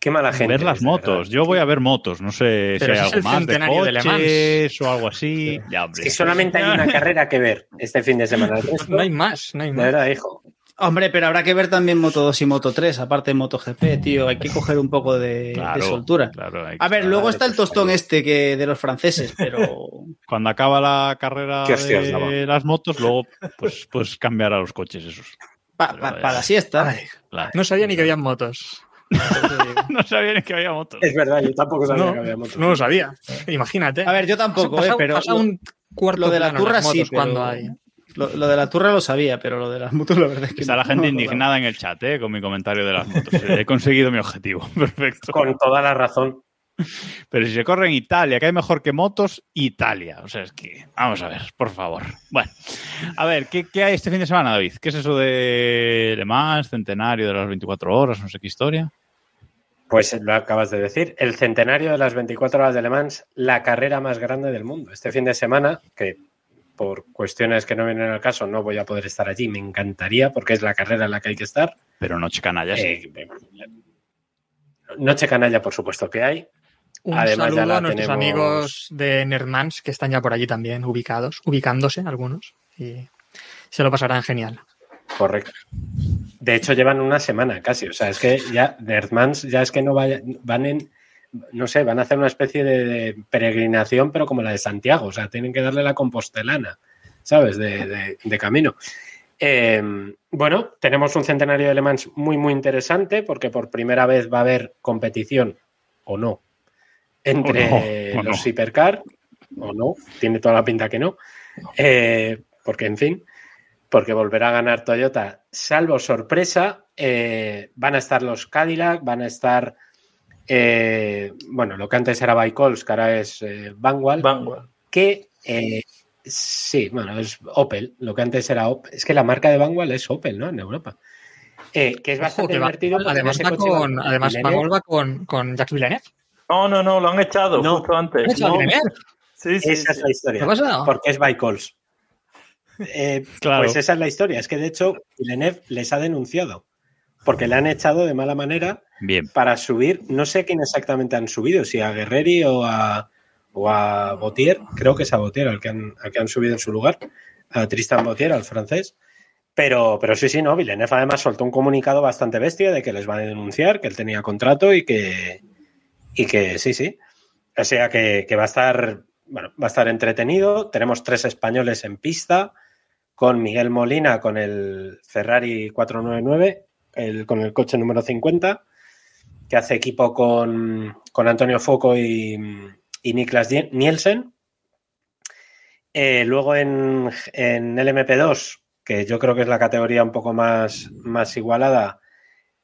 qué mala gente. ver las de motos. verdad. Yo voy a ver motos, no sé Pero si hay algo el más de centenario de coches o algo así. Ya, Es que solamente hay una carrera que ver este fin de semana. Resto, No hay más, no hay de más. verdad, hijo. Hombre, pero habrá que ver también Moto 2 y Moto 3, aparte de MotoGP, tío. Hay que coger un poco de, Claro, de soltura. claro, A ver, luego está el tostón este que de los franceses, pero Cuando acaba la carrera hostias de las motos, luego pues, pues cambiar a los coches esos. pa- Pero pa- para la siesta. Ay, Claro. no sabía ni que habían motos. No sabía ni que había motos. Es verdad, yo tampoco sabía No, que había motos. no lo sabía. Imagínate. A ver, yo tampoco, Pasa- eh, pero pasa un cuarto lo de la turra las sí, pero- cuando hay. Lo, lo de la turra lo sabía, pero lo de las motos la verdad es que Está no- la gente no indignada en el chat, ¿eh? Con mi comentario de las motos. He conseguido mi objetivo. Perfecto. Con toda la razón. Pero si se corre en Italia, que hay mejor que motos, Italia. O sea, es que, vamos a ver, por favor. Bueno, a ver, ¿qué, qué hay este fin de semana, David? ¿Qué es eso de Le Mans, centenario de las 24 horas, no sé qué historia? Pues lo acabas de decir, el centenario de las 24 horas de Le Mans, la carrera más grande del mundo. Este fin de semana, que por cuestiones que no vienen al caso no voy a poder estar allí, me encantaría porque es la carrera en la que hay que estar. Pero noche canalla, sí. Eh, Noche canalla, por supuesto que hay. Un Además, ya saludo a nuestros tenemos- amigos de Nerdmans que están ya por allí también ubicados, ubicándose algunos. Y se lo pasarán genial. Correcto. De hecho, llevan una semana casi. O sea, es que ya Nerdmans ya es que no vaya- van en. No sé, van a hacer una especie de, de peregrinación, pero como la de Santiago. O sea, tienen que darle la compostelana, ¿sabes? De, de- de camino. Eh, bueno, tenemos un centenario de Le Mans muy, muy interesante porque por primera vez va a haber competición, o no, entre O no, o los no. hipercar, o no, tiene toda la pinta que no. Eh, porque, en fin, porque volverá a ganar Toyota, salvo sorpresa, eh, van a estar los Cadillac, van a estar, eh, bueno, lo que antes era Bicols, que ahora es eh, Vanguard, Vanguard. que eh, sí, bueno, es Opel, lo que antes era Opel, es que la marca de Vanguard es Opel, ¿no? En Europa. Eh, que es Ojo, bastante que va- divertido. además, va va con, además va con, con Jacques Villeneuve. No, no, no, lo han echado No. justo antes. ¿Han echado a No. Villeneuve? Sí, sí, Esa es sí. la historia. ¿Qué ha pasado? Porque es. Eh, Claro. Pues esa es la historia. Es que de hecho, Villeneuve les ha denunciado porque le han echado de mala manera Para subir. No sé a quién exactamente han subido, si a Guerreri o a, o a. Creo que es a Botier al que han, al que han subido en su lugar. A Tristan Botier, al francés. Pero, pero sí, sí, no. Villeneuve además soltó un comunicado bastante bestia de que les van a denunciar, que él tenía contrato y que, y que sí, sí. O sea que, que va a estar, bueno, va a estar entretenido. Tenemos tres españoles en pista, con Miguel Molina con el Ferrari 499, el, con el coche número 50, que hace equipo con, con Antonio Foco y, y Niklas Nielsen. Eh, luego en, en LMP2, que yo creo que es la categoría un poco más, más igualada,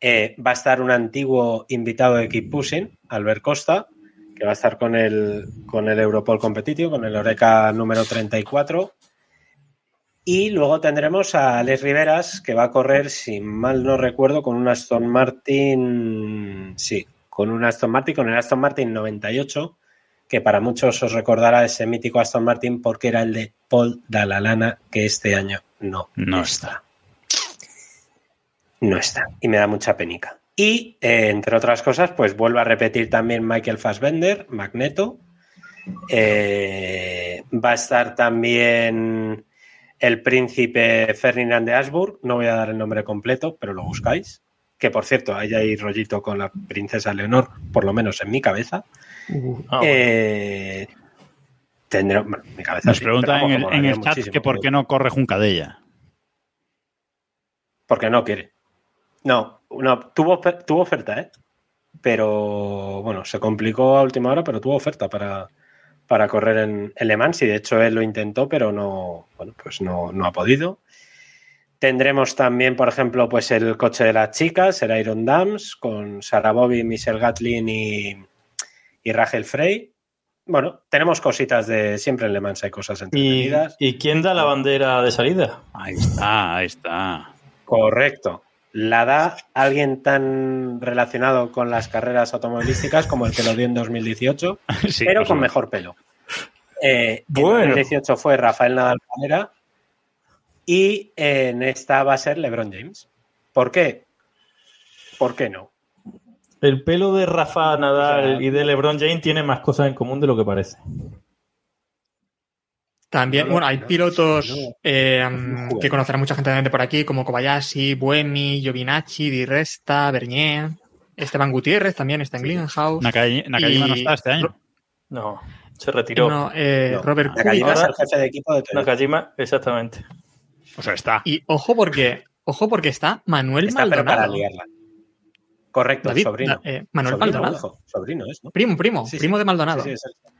eh, va a estar un antiguo invitado de Keep Pushing, Albert Costa, que va a estar con el, con el Europol Competitivo, con el Oreca número 34. Y luego tendremos a Alex Riveras, que va a correr, si mal no recuerdo, con un Aston Martin. Sí, con un Aston Martin, con el Aston Martin 98, que para muchos os recordará ese mítico Aston Martin porque era el de Paul Dalalana, que este año no, No está. No está. Y me da mucha penica. Y, eh, entre otras cosas, pues vuelvo a repetir también Michael Fassbender, Magneto. Eh, va a estar también el príncipe Ferdinand de Habsburg. No voy a dar el nombre completo, pero lo buscáis. Que por cierto, ahí hay rollito con la princesa Leonor, por lo menos en mi cabeza. Ah, bueno. Eh, tendré, bueno, mi cabeza Nos sí, preguntan en el, en chat que por qué no corre Juncadella. Porque no quiere. No, no tuvo, tuvo oferta, ¿eh? Pero bueno, se complicó a última hora, pero tuvo oferta para, para correr en, en Le Mans y de hecho él lo intentó, pero no, bueno, pues no, no ha podido. Tendremos también, por ejemplo, pues el coche de las chicas, el Iron Dams, con Sarah Bobby, Michelle Gatlin y, y Rachel Frey. Bueno, tenemos cositas de siempre en Le Mans, hay cosas ¿Y, entretenidas. ¿Y quién da la bandera de salida? Ahí está, ahí está. Correcto. La da alguien tan relacionado con las carreras automovilísticas como el que lo dio en 2018, Sí, pero con mejor pelo. Eh, Bueno. En 2018 fue Rafael Nadal Panera y en esta va a ser LeBron James. ¿Por qué? ¿Por qué no? El pelo de Rafa Nadal O sea, y de LeBron James tiene más cosas en común de lo que parece. También, bueno, hay pilotos no. eh, que conocerá mucha gente por aquí, como Kobayashi, Buemi, Giovinacci, Di Resta, Bernier, Esteban Gutiérrez también está en Glickenhaus. Nakajima, Nakajima no está este año. No, se retiró. No, eh, No, Robert Nakajima Kubica. es el jefe de equipo de Toyota. Nakajima, exactamente. O sea, está. Y ojo porque, ojo porque está Manuel Está pero para Maldonado. liarla. Correcto, David, sobrino. eh, Manuel Sobrino, Maldonado. hijo. Sobrino es, ¿no? Primo, primo, Sí, sí. primo de Maldonado. Sí, sí, es el-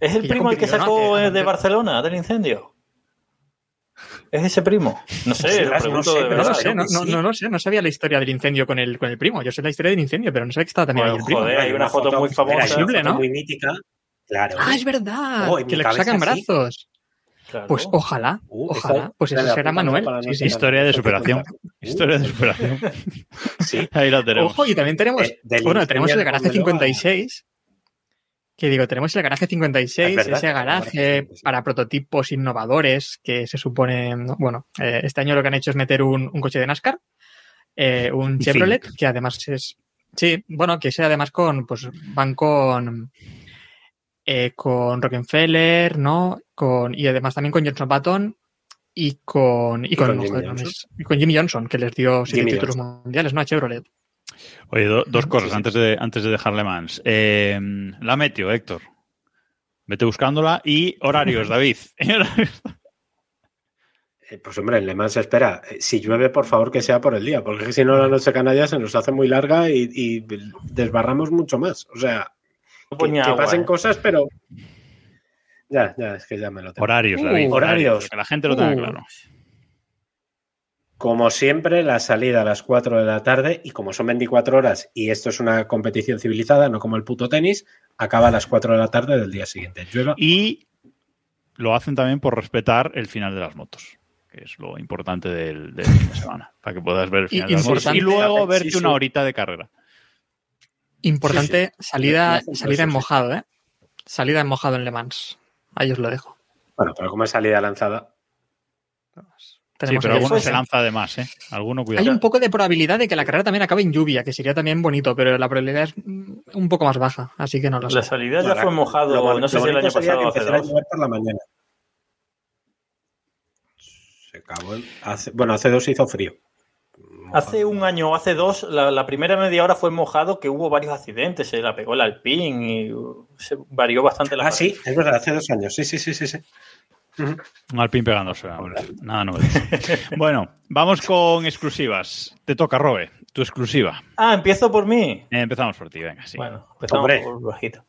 ¿Es el primo el que ¿no? sacó Hace- eh, de Barcelona del incendio? ¿Es ese primo? No sé, lo no sé, de No lo sé, no, no, no lo sé, no sabía la historia del incendio con el, con el primo. Yo sé la historia del incendio, pero no sabía que estaba también ahí el primo. joder, hay una foto muy famosa. foto ¿no? Muy mítica. Claro. Ah, es verdad, Oh, que le sacan brazos. Claro. Pues ojalá, Uh, ojalá. Pues ese será Manuel. no Sí, sí. Historia de superación. Historia de superación. Sí. Ahí la tenemos. Ojo, y también tenemos, Eh, del bueno, tenemos el de garaje Pómelo a- 56. Que digo, tenemos el garaje 56, Es ese garaje para prototipos innovadores que se supone, ¿no? bueno, eh, este año lo que han hecho es meter un, un coche de NASCAR, eh, un Chevrolet, que además es, sí, bueno, que ese además con, pues van con, eh, con Rockefeller, ¿no? Con, y además también con Johnson Button y con, y, Y con, con Jimmy Johnson. me- y con Jimmy Johnson, que les dio siete títulos mundiales, ¿no? A Chevrolet. Oye, do- dos cosas Sí, sí. antes de antes de dejarle más. Eh, la meteo, Héctor. Vete buscándola. Y horarios, David. Eh, Pues hombre, en Le Mans se espera. Eh, Si llueve, por favor, que sea por el día, porque si no la noche canalla se nos hace muy larga y, y desbarramos mucho más. O sea, que, Ponía que agua, pasen eh. cosas, pero... Ya, ya, es que ya me lo tengo. horarios, Uh, David. horarios. Que la gente lo tenga Uh. claro. Como siempre, la salida a las 4 de la tarde y como son 24 horas y esto es una competición civilizada, no como el puto tenis, acaba a las 4 de la tarde del día siguiente. Llueva. Y lo hacen también por respetar el final de las motos, que es lo importante del, del fin de semana, para que puedas ver el Y- final de las motos y luego Sí, verte sí. una horita de carrera. Importante, salida, Sí, sí. salida en mojado, ¿eh? Salida en mojado en Le Mans. Ahí os lo dejo. Bueno, pero como es salida lanzada, Tenemos sí, pero alguno se lanza de más, ¿eh? Alguno cuidado. Hay un poco de probabilidad de que la carrera también acabe en lluvia, que sería también bonito, pero la probabilidad es mm, un poco más baja, así que no lo sé. La salida ya fue mojado, lo no sé si el año pasado o hace a dos. llover por la mañana. Se acabó el- hace- bueno, hace dos hizo frío. Hace un año o hace dos, la, la primera media hora fue mojado, que hubo varios accidentes, se la pegó el Alpine y uh, se varió bastante la Ah, sí, es verdad, hace dos años. Sí, sí, sí, sí. sí. Un alpín pegándose. hombre. Nada nuevo. bueno, vamos con exclusivas. Te toca, Robe, tu exclusiva. Ah, empiezo por mí. Eh, empezamos por ti, venga, sí. Bueno, empezamos Hombre. por bajito.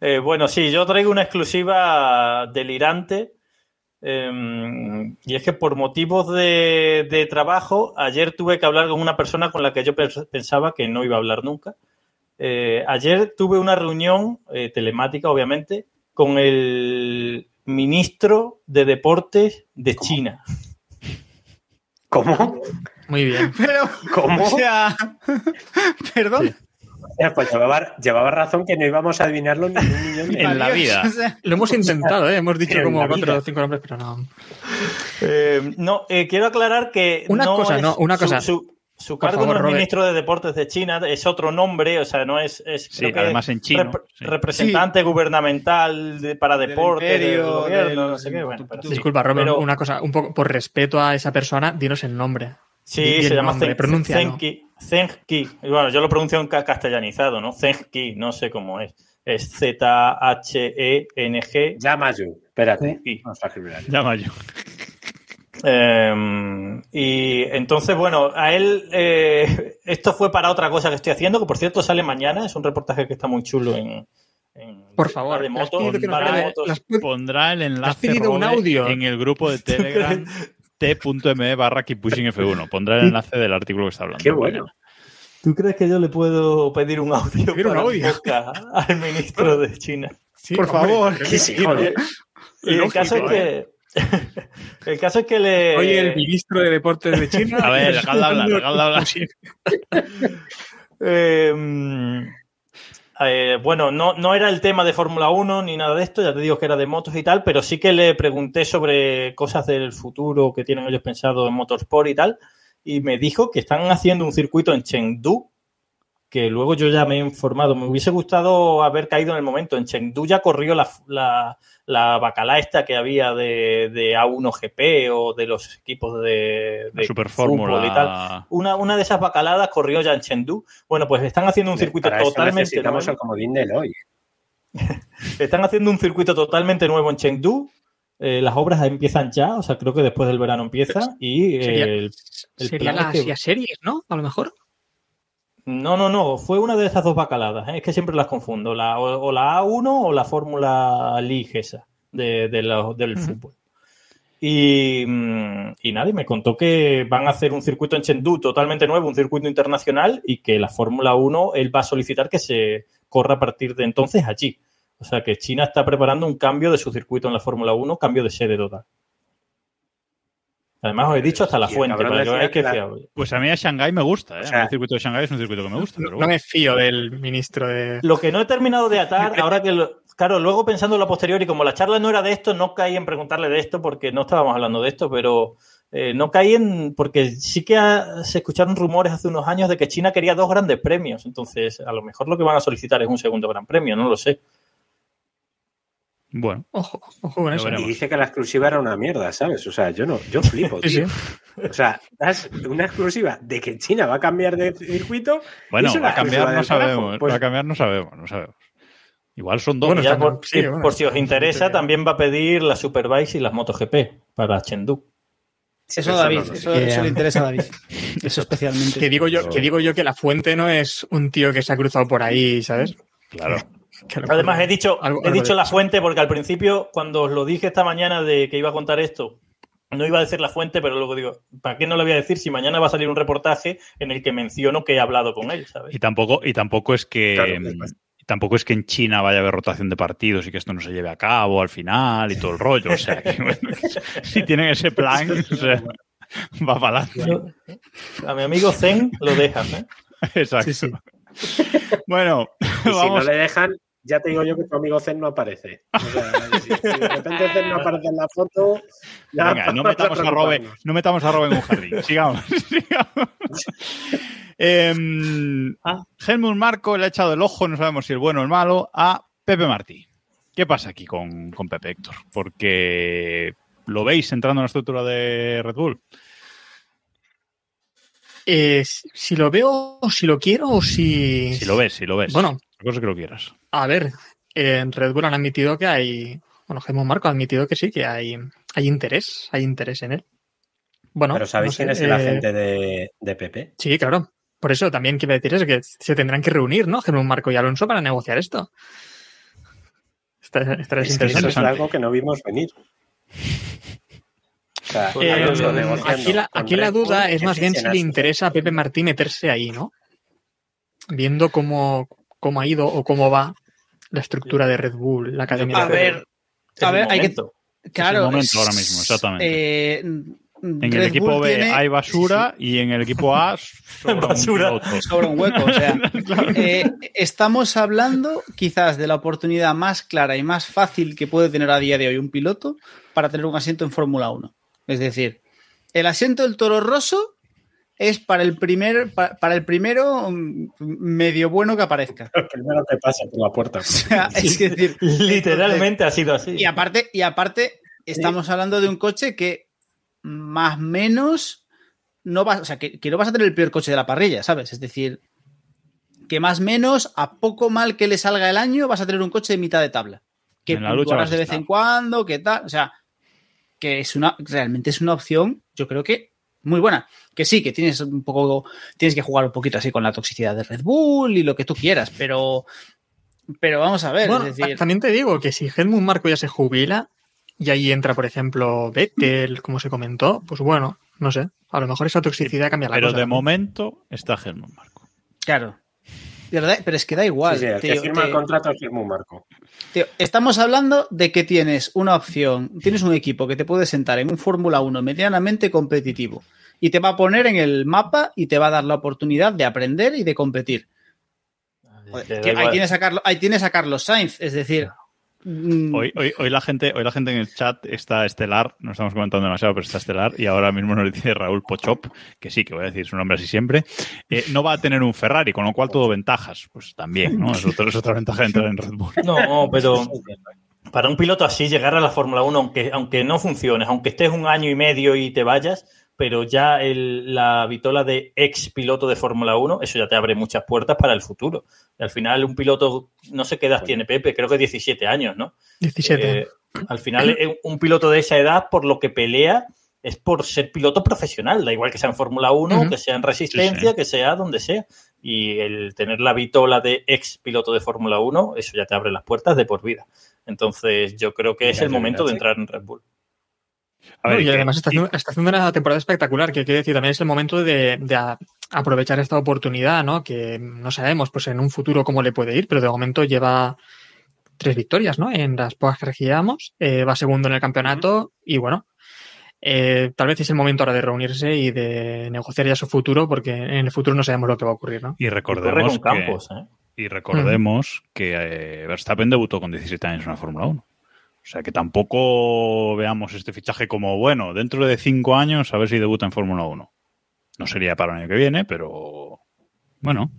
Eh, bueno, sí, yo traigo una exclusiva delirante. eh, y es que por motivos de, de trabajo, ayer tuve que hablar con una persona con la que yo pens- pensaba que no iba a hablar nunca. Eh, ayer tuve una reunión eh, telemática, obviamente, con el ministro de Deportes de China. ¿Cómo? Muy bien. Pero, ¿Cómo? o sea, perdón. Pues llevaba, llevaba razón que no íbamos a adivinarlo ni un millón de En la vida. o sea, Lo hemos intentado, ¿eh? Hemos dicho como cuatro o cinco nombres, pero no. Eh, no, eh, quiero aclarar que. Una no cosa, no, una cosa. Su, su Por cargo favor, no es Robert. ministro de Deportes de China, es otro nombre, o sea, no es. es Sí, creo que además en chino, rep- sí. Representante gubernamental de- para deportes, no sé qué. Bueno, pero sí. Disculpa, Robert, Pero- una cosa, un poco por respeto a esa persona, dinos el nombre. Sí, Di se el llama nombre, Zen-. Zenki. Zenki. Bueno, yo lo pronuncio en ca- castellanizado, ¿no? Zenki, no sé cómo es. Es E Z-H-E-N-G. Llama yo. Espérate. Y- Eh, y entonces, bueno, a él eh, esto fue para otra cosa que estoy haciendo, que por cierto sale mañana, es un reportaje que está muy chulo en... en Por favor, de motos, Pondrá el enlace un audio? en el grupo de Telegram t.me barra Keep Pushing F1. Pondrá el enlace del artículo que está hablando. Qué bueno. ¿Tú crees que yo le puedo pedir un audio, un al ministro de China? Sí, Por hombre, favor. que sí, joder. Y el Lógico, caso es ¿eh? que El caso es que le. Oye, el ministro de Deportes de China. A ver, dejadle hablar, dejadle hablar. Eh, eh, bueno, no, no era el tema de Fórmula 1 ni nada de esto, ya te digo que era de motos y tal, pero sí que le pregunté sobre cosas del futuro que tienen ellos pensado en motorsport y tal, y me dijo que están haciendo un circuito en Chengdu, que luego yo ya me he informado, me hubiese gustado haber caído en el momento, en Chengdu ya corrió la, la, la bacala esta que había de, de A1 GP o de los equipos de, de Super Fórmula. y tal. Una, una de esas bacaladas corrió ya en Chengdu. Bueno, pues están haciendo un circuito Para eso totalmente necesitamos nuevo. el comodín de Eloy. Están haciendo un circuito totalmente nuevo en Chengdu. Eh, las obras empiezan ya, o sea, creo que después del verano empieza. Y eh, Sería- el, el Sería plan la es que- Asia Series, ¿no? A lo mejor. No, no, no, fue una de esas dos bacaladas, ¿eh? es que siempre las confundo, la, o, o la A1 o la Fórmula League esa de, de la- del fútbol. Y, mm, y nadie me contó que van a hacer un circuito en Chengdu totalmente nuevo, un circuito internacional, y que la Fórmula 1 él va a solicitar que se corra a partir de entonces allí. O sea que China está preparando un cambio de su circuito en la Fórmula 1, cambio de sede total. Además, os he dicho hasta la fuente, para que veáis que la- fiable. Pues a mí a Shanghái me gusta, ¿eh? O sea- el circuito de Shanghái es un circuito que me gusta. Pero No me fío del ministro de. Lo que no he terminado de atar, ahora que, lo- claro, luego pensando en lo posterior y como la charla no era de esto, no caí en preguntarle de esto porque no estábamos hablando de esto, pero eh, no caí en, porque sí que ha- se escucharon rumores hace unos años de que China quería dos grandes premios, entonces a lo mejor lo que van a solicitar es un segundo gran premio, no lo sé. Bueno, Ojo, ojo con eso. Y dice que la exclusiva era una mierda, ¿sabes? O sea, yo no, yo flipo, tío. O sea, das una exclusiva de que China va a cambiar de circuito. bueno va a cambiar, no sabemos. Pues Va a cambiar, no sabemos, no sabemos. Igual son dos. Bueno, ya por, sí, y bueno, por si os interesa, también va a pedir las Superbikes y las MotoGP para Chengdu. Eso, David, eso le interesa a David. Eso especialmente. Que digo yo, que digo yo que la fuente no es un tío que se ha cruzado por ahí, ¿sabes? Claro. Además, he dicho, algo- he algo dicho de la fuente porque al principio, cuando os lo dije esta mañana de que iba a contar esto, no iba a decir la fuente, pero luego digo, ¿para qué no lo voy a decir si mañana va a salir un reportaje en el que menciono que he hablado con él, ¿sabes? Y tampoco, y tampoco es que Claro, tampoco es que en China vaya a haber rotación de partidos y que esto no se lleve a cabo al final y todo el rollo. O sea, que, bueno, si tienen ese plan, o sea, va para adelante. A mi amigo Zen lo dejas, ¿eh? Exacto. Sí, sí. Bueno, Y si no le dejan, ya te digo yo que tu amigo Zen no aparece. O sea, si, si de repente Zen no aparece en la foto, ya Venga, no metamos a Robe, no metamos a Robe en un jardín. Sigamos. sigamos. Em, Helmut Marco le ha echado el ojo, no sabemos si el bueno o el malo, a Pepe Martí. ¿Qué pasa aquí con, con Pepe Héctor? Porque lo veis entrando en la estructura de Red Bull. Eh, si lo veo, o si lo quiero, o si. Si lo ves, si lo ves. Bueno, cosa es que lo quieras. a ver, en Red Bull han admitido que hay. Bueno, Gemón Marco ha admitido que sí, que hay, hay interés, hay interés en él. Bueno, Pero ¿sabéis no sé, quién es el eh, agente de, de Pepe? Sí, claro. Por eso también quiero decir eso, que se tendrán que reunir, ¿no? Gemón Marco y Alonso para negociar esto. Estará, estará Es que eso es interesante. algo que no vimos venir. O sea, Eh, aquí la, aquí la duda es más bien si le interesa a Pepe Martí meterse ahí, ¿no? Viendo cómo, cómo ha ido o cómo va la estructura de Red Bull, la academia A de Red ver, Bull. Es a ver, hay que. Claro. es el momento ahora mismo, exactamente. eh, En el equipo B hay basura y en el equipo A sobra un Basura. piloto. sobre un hueco. O sea, eh, estamos hablando quizás de la oportunidad más clara y más fácil que puede tener a día de hoy un piloto para tener un asiento en Fórmula 1. Es decir, el asiento del Toro Rosso es para el primer pa- para, el primero mm, medio bueno que aparezca. El primero que pasa por la puerta. O sea, es decir, Literalmente ha sido así. y aparte, y aparte, estamos hablando de un coche que más menos no vas, o sea, que, que no vas a tener el peor coche de la parrilla, ¿sabes? Es decir, que más menos, a poco mal que le salga el año, vas a tener un coche de mitad de tabla. Que En la lucha de vez en cuando, que tal, o sea, que es una, realmente es una opción, yo creo que muy buena. Que sí, que tienes un poco, tienes que jugar un poquito así con la toxicidad de Red Bull y lo que tú quieras, pero, pero vamos a ver, Bueno, es decir, también te digo que si Helmut Marco ya se jubila y ahí entra, por ejemplo, Vettel, como se comentó, pues bueno, no sé, a lo mejor esa toxicidad cambia la Pero cosa. de también. momento está Helmut Marco. Claro. Pero, da- pero es que da igual. Sí, sí, el que firma el contrato es Helmut Marco. Tío, estamos hablando de que tienes una opción, tienes un equipo que te puede sentar en un Fórmula 1 medianamente competitivo y te va a poner en el mapa y te va a dar la oportunidad de aprender y de competir. Joder, que ahí, tienes a Carlos, ahí tienes a Carlos Sainz, es decir, mm, Hoy, hoy, hoy, la gente, hoy la gente en el chat está estelar, no estamos comentando demasiado, pero está estelar, y ahora mismo nos dice Raúl Pochop, que sí, que voy a decir su nombre así siempre, eh, no va a tener un Ferrari, con lo cual todo ventajas. Pues también, ¿no? Es, otro- es otra ventaja de entrar en Red Bull. No, pero para un piloto así llegar a la Fórmula 1, aunque, aunque no funciones, aunque estés un año y medio y te vayas, pero ya el- la vitola de ex piloto de Fórmula 1, eso ya te abre muchas puertas para el futuro. Y al final un piloto, no sé qué edad tiene Pepe, creo que 17 años, ¿no? 17. Eh, al final, eh, un piloto de esa edad, por lo que pelea, es por ser piloto profesional. Da igual que sea en Fórmula 1, Ujú. que sea en resistencia, Sí, sí. que sea donde sea. Y el tener la vitola de ex piloto de Fórmula 1, eso ya te abre las puertas de por vida. Entonces, yo creo que es el momento de entrar en Red Bull. A ver, No, y además está haciendo, está haciendo una temporada espectacular, que quiere decir, también es el momento de, de a- aprovechar esta oportunidad, ¿no? Que no sabemos, pues en un futuro cómo le puede ir, pero de momento lleva tres victorias, ¿no? En las pocas que regíamos, eh, va segundo en el campeonato y bueno, eh, tal vez es el momento ahora de reunirse y de negociar ya su futuro, porque en el futuro no sabemos lo que va a ocurrir, ¿no? y Y recordemos que, Campos, ¿eh? y recordemos que eh, Verstappen debutó con 17 años en la Fórmula 1. O sea que tampoco veamos este fichaje como, bueno, dentro de cinco años a ver si debuta en Fórmula 1. No sería para el año que viene, pero bueno,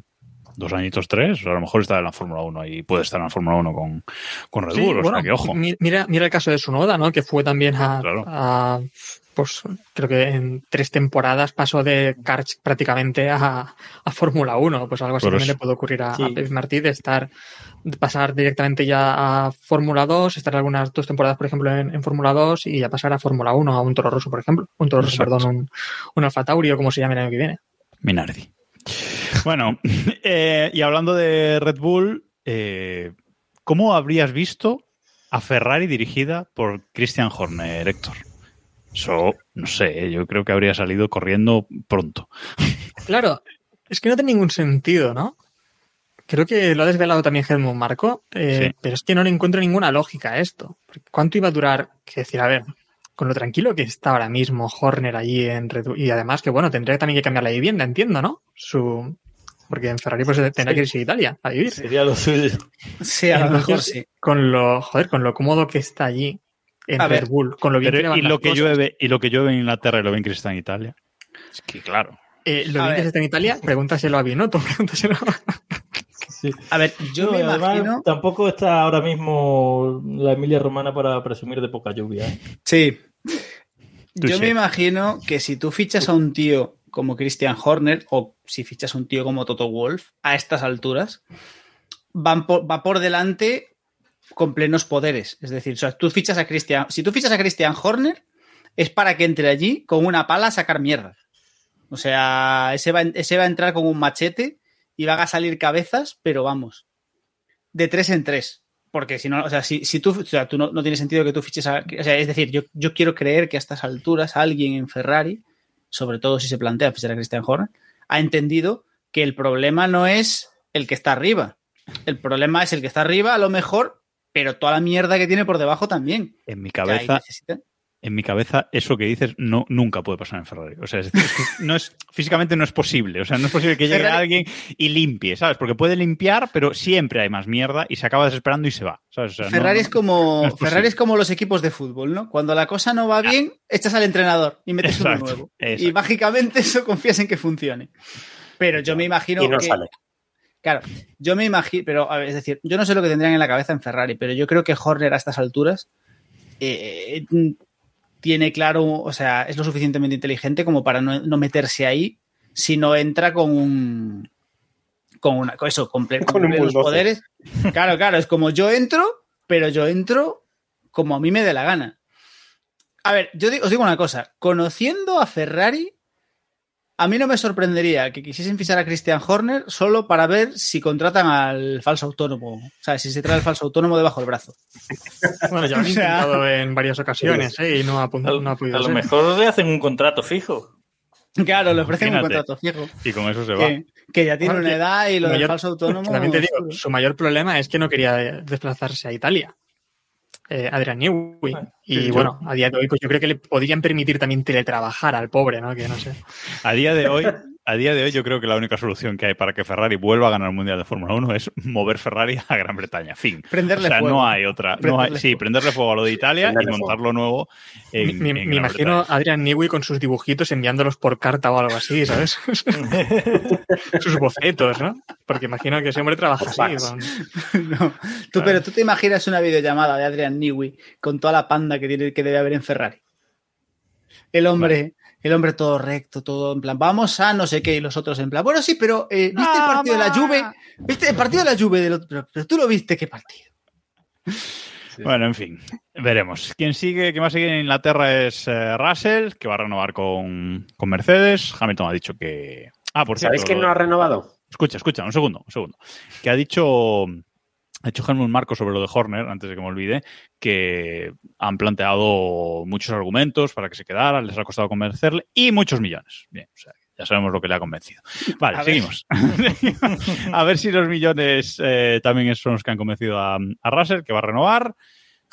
dos añitos, tres, a lo mejor está en la Fórmula 1 y puede estar en la Fórmula 1 con, con Red Sí, Bull. o bueno, sea que ojo. mi- Mira, mira el caso de Sunoda, ¿no? Que fue también a, Claro. a, pues creo que en tres temporadas pasó de karts prácticamente a, a Fórmula 1. Pues algo así también le puede ocurrir a, Sí. a Pep Martí de estar, pasar directamente ya a Fórmula 2, estar algunas dos temporadas, por ejemplo, en, en Fórmula 2 y ya pasar a Fórmula 1, a un Toro Rosso, por ejemplo. Un Toro Rosso, perdón, un, un Alfa Tauri o como se llame el año que viene. Minardi. Bueno, eh, y hablando de Red Bull, eh, ¿cómo habrías visto a Ferrari dirigida por Christian Horner, Héctor? Eso, no sé, eh, yo creo que habría salido corriendo pronto. Claro, es que no tiene ningún sentido, ¿no? Creo que lo ha desvelado también Helmut Marco, eh, Sí. pero es que no le encuentro ninguna lógica a esto. ¿Cuánto iba a durar? Que decir, a ver, con lo tranquilo que está ahora mismo Horner allí en Red Bull, y además que, bueno, tendría también que cambiar la vivienda, entiendo, ¿no? Su... Porque en Ferrari pues tendrá que irse a Italia a vivir. Sería lo suyo. sí, a lo mejor sí. Con lo, joder, con lo cómodo que está allí en A Red ver, Bull, con lo bien que Pero, y lo que cosas, llueve, y lo que llueve en Inglaterra y lo bien que está en Italia. Es que claro. eh, lo A bien que ver. se está en Italia, pregúntaselo a Binotto, pregúntaselo Sí. A ver, yo No, me imagino. Tampoco está ahora mismo la Emilia Romana para presumir de poca lluvia. ¿eh? Sí. Yo me imagino que si tú fichas a un tío como Christian Horner o si fichas a un tío como Toto Wolf a estas alturas, van por- va por delante con plenos poderes. Es decir, o sea, tú fichas a Christian, si tú fichas a Christian Horner es para que entre allí con una pala a sacar mierda. O sea, ese va, ese va a entrar con un machete y van a salir cabezas, pero vamos, de tres en tres. Porque si no, o sea, si, si tú, o sea, tú no, no tiene sentido que tú fiches a. O sea, es decir, yo, yo quiero creer que a estas alturas alguien en Ferrari, sobre todo si se plantea fichar a Christian Horner, ha entendido que el problema no es el que está arriba. El problema es el que está arriba, a lo mejor, pero toda la mierda que tiene por debajo también. En mi cabeza, necesita- en mi cabeza, eso que dices no, nunca puede pasar en Ferrari. O sea, es decir, es no es, físicamente no es posible. O sea, no es posible que llegue Ferrari- alguien y limpie, ¿sabes? Porque puede limpiar, pero siempre hay más mierda y se acaba desesperando y se va. ¿sabes? O sea, no- Ferrari, no- es como, no es posible. Ferrari es como los equipos de fútbol, ¿no? Cuando la cosa no va bien, echas al entrenador y metes Exacto, uno nuevo. Y mágicamente eso confías en que funcione. Pero yo me imagino y no que, sale. Claro, yo me imagino, pero a ver, es decir, yo no sé lo que tendrían en la cabeza en Ferrari, pero yo creo que Horner a estas alturas eh, tiene claro, o sea, es lo suficientemente inteligente como para no, no meterse ahí si no entra con un. con una. con eso, con, un bulldozer. poderes. Claro, claro, es como yo entro, pero yo entro como a mí me dé la gana. A ver, yo digo- os digo una cosa, conociendo a Ferrari, a mí no me sorprendería que quisiesen fichar a Christian Horner solo para ver si contratan al falso autónomo. O sea, si se trae el falso autónomo debajo del brazo. Bueno, ya lo han O sea- intentado en varias ocasiones ¿eh? y no ha, no ha podido a lo ser. mejor le hacen un contrato fijo. Claro, le ofrecen un contrato fijo. Y con eso se va. Que, que ya tiene Bueno, una edad y lo del mayor- falso autónomo. También te digo, su mayor problema es que no quería desplazarse a Italia. Eh, Adrian Newey. Bueno, Y sí, bueno, a día de hoy, pues yo creo que le podrían permitir también teletrabajar al pobre, ¿no? Que no sé. A día de hoy, a día de hoy yo creo que la única solución que hay para que Ferrari vuelva a ganar el Mundial de Fórmula 1 es mover Ferrari a Gran Bretaña. Fin. Prenderle o sea, fuego. no hay otra. No hay, Prenderle sí, prenderle fuego a lo de Italia y montarlo nuevo en, Me, me- en me Gran imagino Bretaña. a Adrian Newey con sus dibujitos enviándolos por carta o algo así, ¿sabes? sus bocetos, ¿no? Porque imagino que ese hombre trabaja así. con- No. Tú, pero tú te imaginas una videollamada de Adrian Newey con toda la panda que, tiene, que debe haber en Ferrari. El hombre, el hombre todo recto, todo en plan, vamos a no sé qué, y los otros en plan, bueno, sí, pero eh, ¿viste el partido de la Juve? ¿Viste el partido de la Juve del otro? Pero, pero tú lo viste, ¿qué partido? Bueno, en fin, veremos. Quien sigue, quien va a seguir en Inglaterra es eh, Russell, que va a renovar con, con Mercedes. Hamilton ha dicho que. Ah, por cierto. ¿Sabéis quién no ha renovado? Escucha, escucha, un segundo, un segundo. Que ha dicho, ha dicho Helmut Marco sobre lo de Horner, antes de que me olvide, que han planteado muchos argumentos para que se quedara, les ha costado convencerle y muchos millones. Bien, o sea, ya sabemos lo que le ha convencido. Vale, A seguimos. a ver si los millones eh, también son los que han convencido a, a Russell, que va a renovar.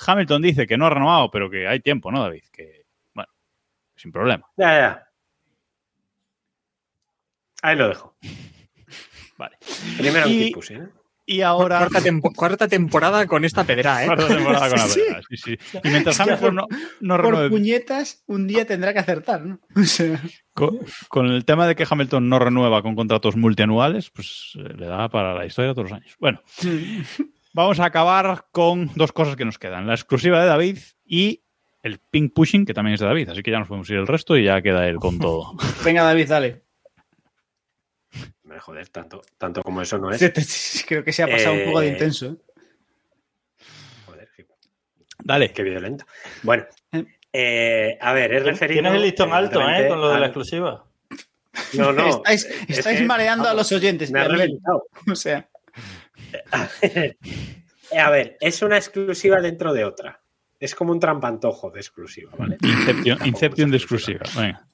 Hamilton dice que no ha renovado, pero que hay tiempo, ¿no, David? Que, bueno, sin problema. Ya, ya. Ahí lo dejo. Vale. Primero Y- en Kipus, ¿eh? Y ahora... Cuarta, tempo- cuarta temporada con esta pedra, ¿eh? Cuarta temporada con la Sí. verdad, sí, sí. Y mientras Es que Hamilton no, no Por renueve puñetas, un día tendrá que acertar, ¿no? O sea, Con, con el tema de que Hamilton no renueva con contratos multianuales, pues eh, le da para la historia todos los años. Bueno, vamos a acabar con dos cosas que nos quedan. La exclusiva de David y el ping pushing, que también es de David. Así que ya nos podemos ir el resto y ya queda él con todo. venga, David, dale. Joder, tanto, tanto como eso no es. Te- Creo que se ha pasado un poco de Eh, intenso. ¿eh? Joder, qué, Dale. qué violento. Bueno, eh, a ver, es referido. Tienes el listón alto, ¿eh? Con lo de la al- exclusiva. No, no. estáis es estáis que, mareando a los oyentes. Me ha reventado. O sea, A ver, es una exclusiva dentro de otra. Es como un trampantojo de exclusiva, ¿vale? Inception, Inception de exclusiva. Venga.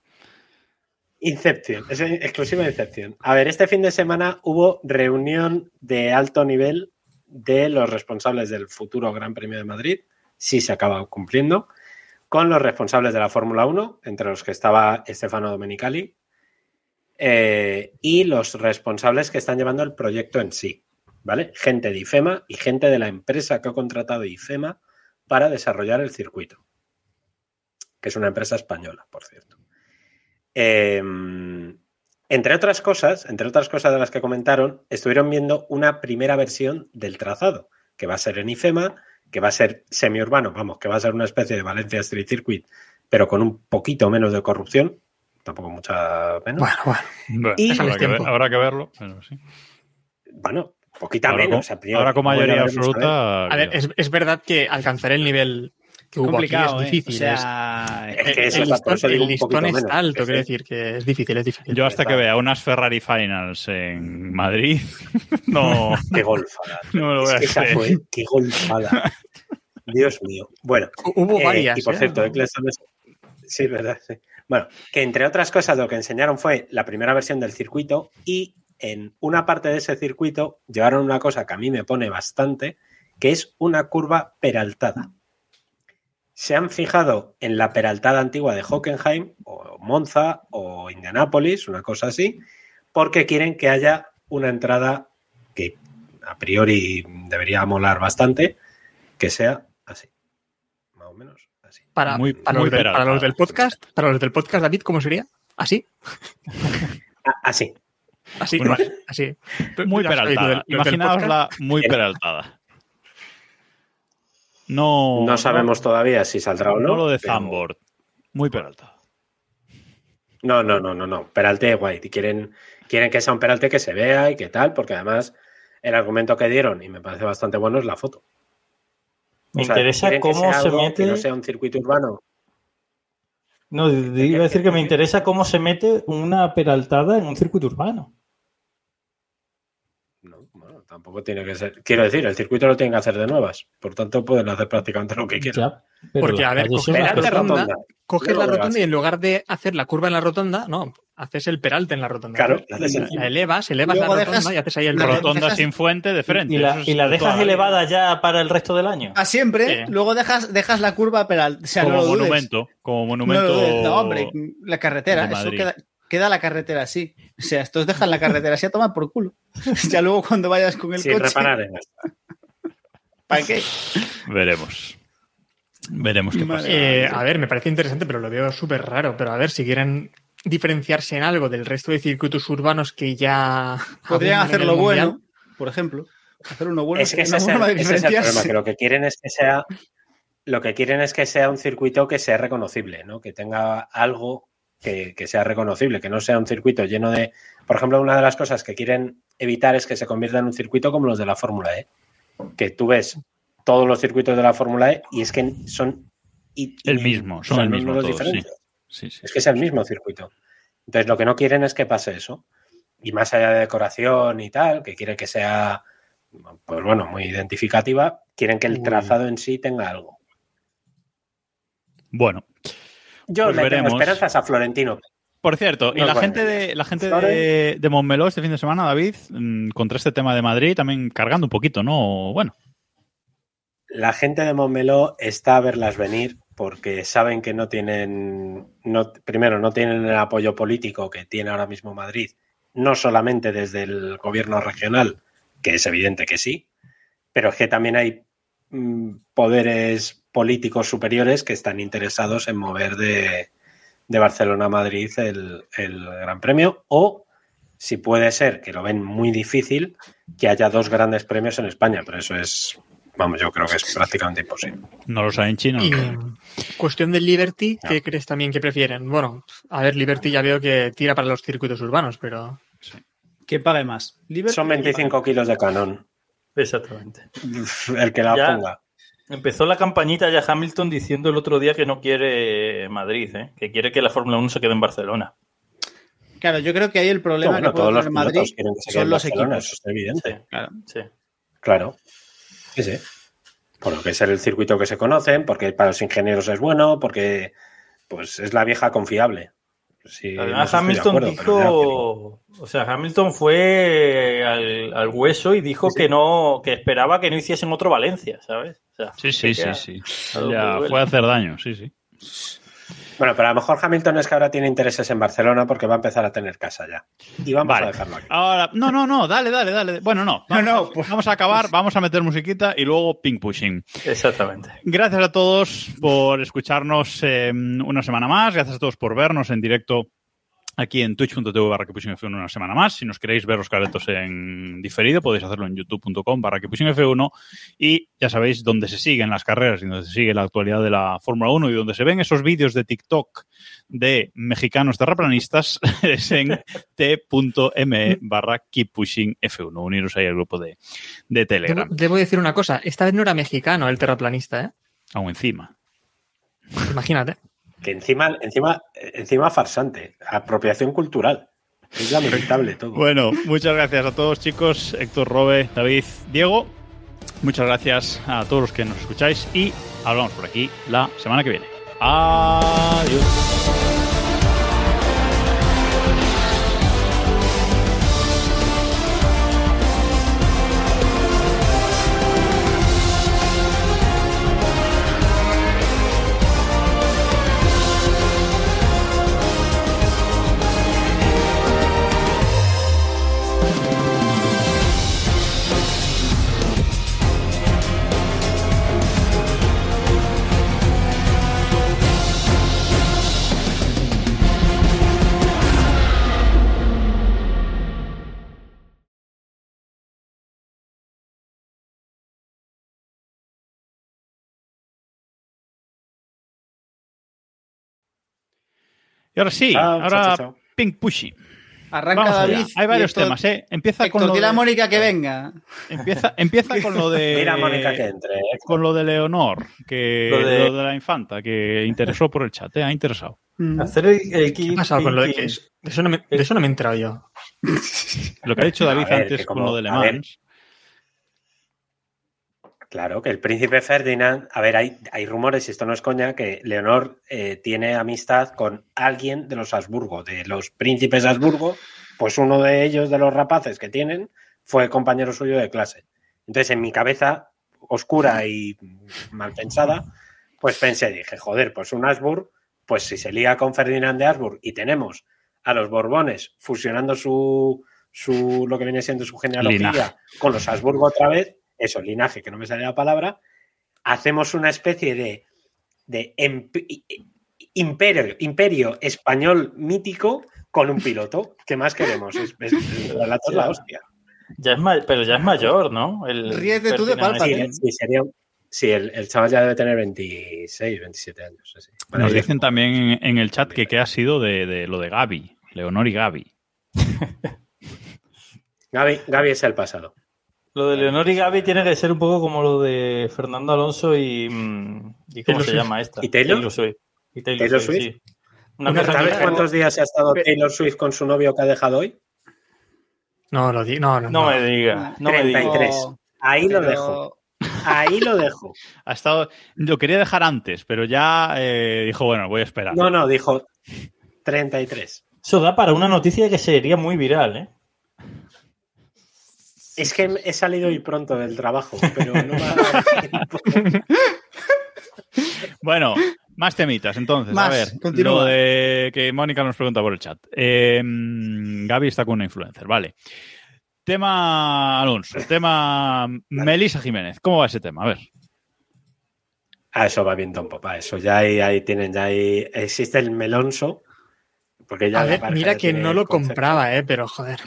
Inception, es exclusiva de Inception. A ver, este fin de semana hubo reunión de alto nivel de los responsables del futuro Gran Premio de Madrid, si se acaba cumpliendo, con los responsables de la Fórmula 1, entre los que estaba Stefano Domenicali, eh, y los responsables que están llevando el proyecto en sí, ¿vale? Gente de IFEMA y gente de la empresa que ha contratado IFEMA para desarrollar el circuito, que es una empresa española, por cierto. Eh, entre otras cosas, entre otras cosas de las que comentaron, estuvieron viendo una primera versión del trazado, que va a ser en IFEMA, que va a ser semiurbano, vamos, que va a ser una especie de Valencia Street Circuit, pero con un poquito menos de corrupción, tampoco mucha menos. Bueno, bueno. Bueno, Y- habrá, que ver- tiempo. habrá que verlo. pero sí. Bueno, poquita Ahora, menos. con, a priori. ahora con mayoría veremos, a ver. absoluta. A ver, es, es verdad que alcanzar el nivel que hubo complicado, aquí ¿eh? es difícil. O sea, Es que el, listón, el es menos, alto, quiero decir que es difícil, es difícil. Yo hasta que vea unas Ferrari Finals en Madrid, no, Qué golfada. no me lo voy Es a que esa fue, qué golfada. Dios mío. Bueno, Hubo Eh, varias. Y por ¿eh? cierto, es- Sí, verdad. sí. Bueno, que entre otras cosas lo que enseñaron fue la primera versión del circuito y en una parte de ese circuito llevaron una cosa que a mí me pone bastante, que es una curva peraltada. Se han fijado en la peraltada antigua de Hockenheim o Monza o Indianápolis, una cosa así, porque quieren que haya una entrada que a priori debería molar bastante, que sea así. Más o menos así. Para, Muy- para muy los del, para los del podcast, para los del podcast, David, ¿cómo sería? ¿Así? Ah, Así. Así, Bueno, así. Muy peraltada. Imaginaosla muy peraltada. No, No sabemos todavía si saldrá o no. no lo de pero- Zambord. Muy peraltada. No, no, no, no, no. Peralte guay. Quieren, quieren que sea un peralte que se vea y que tal, porque además el argumento que dieron, y me parece bastante bueno, es la foto. Me O sea, interesa cómo sea se algo mete. Que no sea un circuito urbano. No, iba a decir que me interesa cómo se mete una peraltada en un circuito urbano. Tampoco tiene que ser. Quiero decir, el circuito lo tienen que hacer de nuevas. Por tanto, pueden hacer prácticamente lo que quieran. Ya, Porque, a ver, la rotonda, rotonda. coges la rotonda y en lugar de hacer la curva en la rotonda, no, haces el peralte en la rotonda. Claro, la, elevas, elevas la rotonda dejas- y haces ahí el la peralte. Rotonda dejas- sin fuente de frente. ¿Y la, y dejas vida. elevada ya para el resto del año? A siempre, Sí. luego dejas, dejas la curva peral. O sea, como no lo dudes. monumento. Como No, monumento. No, hombre, la carretera, eso queda, queda la carretera así. O sea, estos dejan la carretera así a tomar por culo. ya luego cuando vayas con el Sin coche, reparar en. ¿para qué? Veremos. Veremos qué pasa. Eh, a ver, me parece interesante, pero lo veo súper raro. Pero a ver, si quieren diferenciarse en algo del resto de circuitos urbanos que ya Podrían hacerlo Mundial, bueno, por ejemplo. Hacer uno bueno es que ese es, el, forma de ese es el problema, diferenciarse. que lo que quieren es que sea lo que quieren es que sea un circuito que sea reconocible, ¿no? Que tenga algo que, que sea reconocible, que no sea un circuito lleno de. Por ejemplo, una de las cosas que quieren evitar es que se convierta en un circuito como los de la Fórmula E. Que tú ves todos los circuitos de la Fórmula E y es que son i- El mismo, son el mismo los todos, sí. diferentes. Sí, sí. Es que es el mismo circuito. Entonces, lo que no quieren es que pase eso. Y más allá de decoración y tal, que quiere que sea, pues bueno, muy identificativa, quieren que el trazado en sí tenga algo. Bueno, Yo Pues le veremos. tengo esperanzas a Florentino. por cierto, y No, la gente de la gente de, de Montmeló este fin de semana, David, mm, contra este tema de Madrid, también cargando un poquito, ¿no? Bueno, La gente de Montmeló está a verlas venir porque saben que no tienen, no, primero, no tienen el apoyo político que tiene ahora mismo Madrid, no solamente desde el gobierno regional, que es evidente que sí, pero es que también hay mm, poderes políticos superiores que están interesados en mover de, de Barcelona a Madrid el, el Gran Premio o, si puede ser, que lo ven muy difícil, que haya dos grandes premios en España, pero eso es, vamos, yo creo que es prácticamente imposible. no lo saben chino. Y cuestión del Liberty, ¿qué crees también que prefieren? Bueno, a ver, Liberty ya veo que tira para los circuitos urbanos, pero Que pague más. Liberty Son 25 kilos de canon, Exactamente. el que la Ya. ponga. Empezó la campañita ya Hamilton diciendo el otro día que no quiere Madrid, ¿eh? que quiere que la Fórmula 1 se quede en Barcelona. Claro, yo creo que ahí el problema bueno, que puede todos los tener Madrid pilotos quieren que se quede son en los Barcelona, equipos. eso es evidente. Sí, Claro. sí. Claro. Sí, sí. Por lo que es el circuito que se conocen, porque para los ingenieros es bueno, porque pues es la vieja confiable. Sí, no Además, Hamilton acuerdo, dijo, o sea, Hamilton fue al, al hueso y dijo que no, que esperaba que no hiciesen otro Valencia, ¿sabes? O sea, Sí, sí, sí, sí. Ya fue a hacer daño, sí, sí. Bueno, pero a lo mejor Hamilton es que ahora tiene intereses en Barcelona porque va a empezar a tener casa ya. Y vamos Vale. a dejarlo aquí. Ahora, no, no, no, dale, dale, dale. Bueno, no. No, Vamos, no, pues- vamos a acabar, vamos a meter musiquita y luego ping pushing. Exactamente. Gracias a todos por escucharnos eh, una semana más. Gracias a todos por vernos en directo aquí en twitch.tv barra que pushing F1 una semana más. Si nos queréis ver los caretos en diferido, podéis hacerlo en youtube.com barra que pushing F1 y ya sabéis dónde se siguen las carreras y donde se sigue la actualidad de la Fórmula 1 y donde se ven esos vídeos de TikTok de mexicanos terraplanistas es en t.me barra keep pushing F1. Uniros ahí al grupo de, de debo, Telegram. debo decir una cosa, esta vez no era mexicano el terraplanista, ¿eh? Aún encima. Imagínate. Que encima, encima, encima farsante. Apropiación cultural. Es lamentable todo. Bueno, muchas gracias a todos chicos, Héctor, Robe, David, Diego. Muchas gracias a todos los que nos escucháis y hablamos por aquí la semana que viene. Adiós. Y ahora sí, Chao, ahora chao, chao. ping pushing. Arranca Vamos allá. David. Hay y varios Héctor- temas, ¿eh? Empieza Héctor, con lo de, Mónica que venga. empieza, empieza con lo de Mira Mónica que entre. ¿eh? con lo de Leonor, que Lo lo de- de, la infanta, que interesó por el chat, ¿eh? ha interesado. Mm. Hacer el, el ¿Qué ha pasado con lo de que es- de eso no me, de eso no me he enterado yo. Lo que ha dicho David ver, antes que con como- lo de Le a ver. Mans. Claro, que el príncipe Ferdinand, a ver, hay, hay rumores, y esto no es coña, que Leonor eh, tiene amistad con alguien de los Habsburgo, de los príncipes Habsburgo, pues uno de ellos, de los rapaces que tienen, fue compañero suyo de clase. Entonces, en mi cabeza, oscura y mal pensada, pues pensé, dije, joder, pues un Habsburg, pues si se lía con Ferdinand de Habsburg y tenemos a los Borbones fusionando su, su lo que viene siendo su genealogía con los Habsburgo otra vez, eso, linaje, que no me sale la palabra, hacemos una especie de, de emp- imperio, imperio español mítico con un piloto. ¿Qué más queremos? Es, es- el relato es la hostia. Ya es pero ya es mayor, ¿no? El Ríete tú de Palpatine. Sí, sí, sería sí, el, el chaval ya debe tener 26, 27 años. así. Bueno, Nos dicen también en, en el chat que qué ha sido de, de lo de Gaby, Leonor y Gaby. Gaby, Gaby es el pasado. Lo de Leonor y Gaby tiene que ser un poco como lo de Fernando Alonso y. mm, ¿Y cómo Taylor se Swift. llama esta? ¿Y Taylor? Swift. Y Taylor, ¿Taylor Swift, Swift? sí. Una Una cosa ¿Sabes que- cuántos días ha estado Taylor Swift con su novio que ha dejado hoy? No, lo di no, no, No no. me diga. No me diga. 33. Ahí lo dejo. Ahí lo dejo. Ha estado, lo quería dejar antes, pero ya eh, dijo, bueno, voy a esperar. No, no, dijo 33. Eso da para una noticia que sería muy viral, ¿eh? Es que he salido hoy pronto del trabajo, pero no me ha dado tiempo. Bueno, más temitas, entonces. Más, a ver, continúa. lo de que Mónica nos pregunta por el chat. Eh, Gaby está con una influencer, vale. Tema Alonso, tema Melisa Jiménez. ¿Cómo va ese tema? A ver. Ah, eso va bien, Tom Popa. Eso ya ahí, ahí tienen, ya ahí existe el melonso. Porque ya A ver, mira que no lo concepto. compraba, eh, pero joder.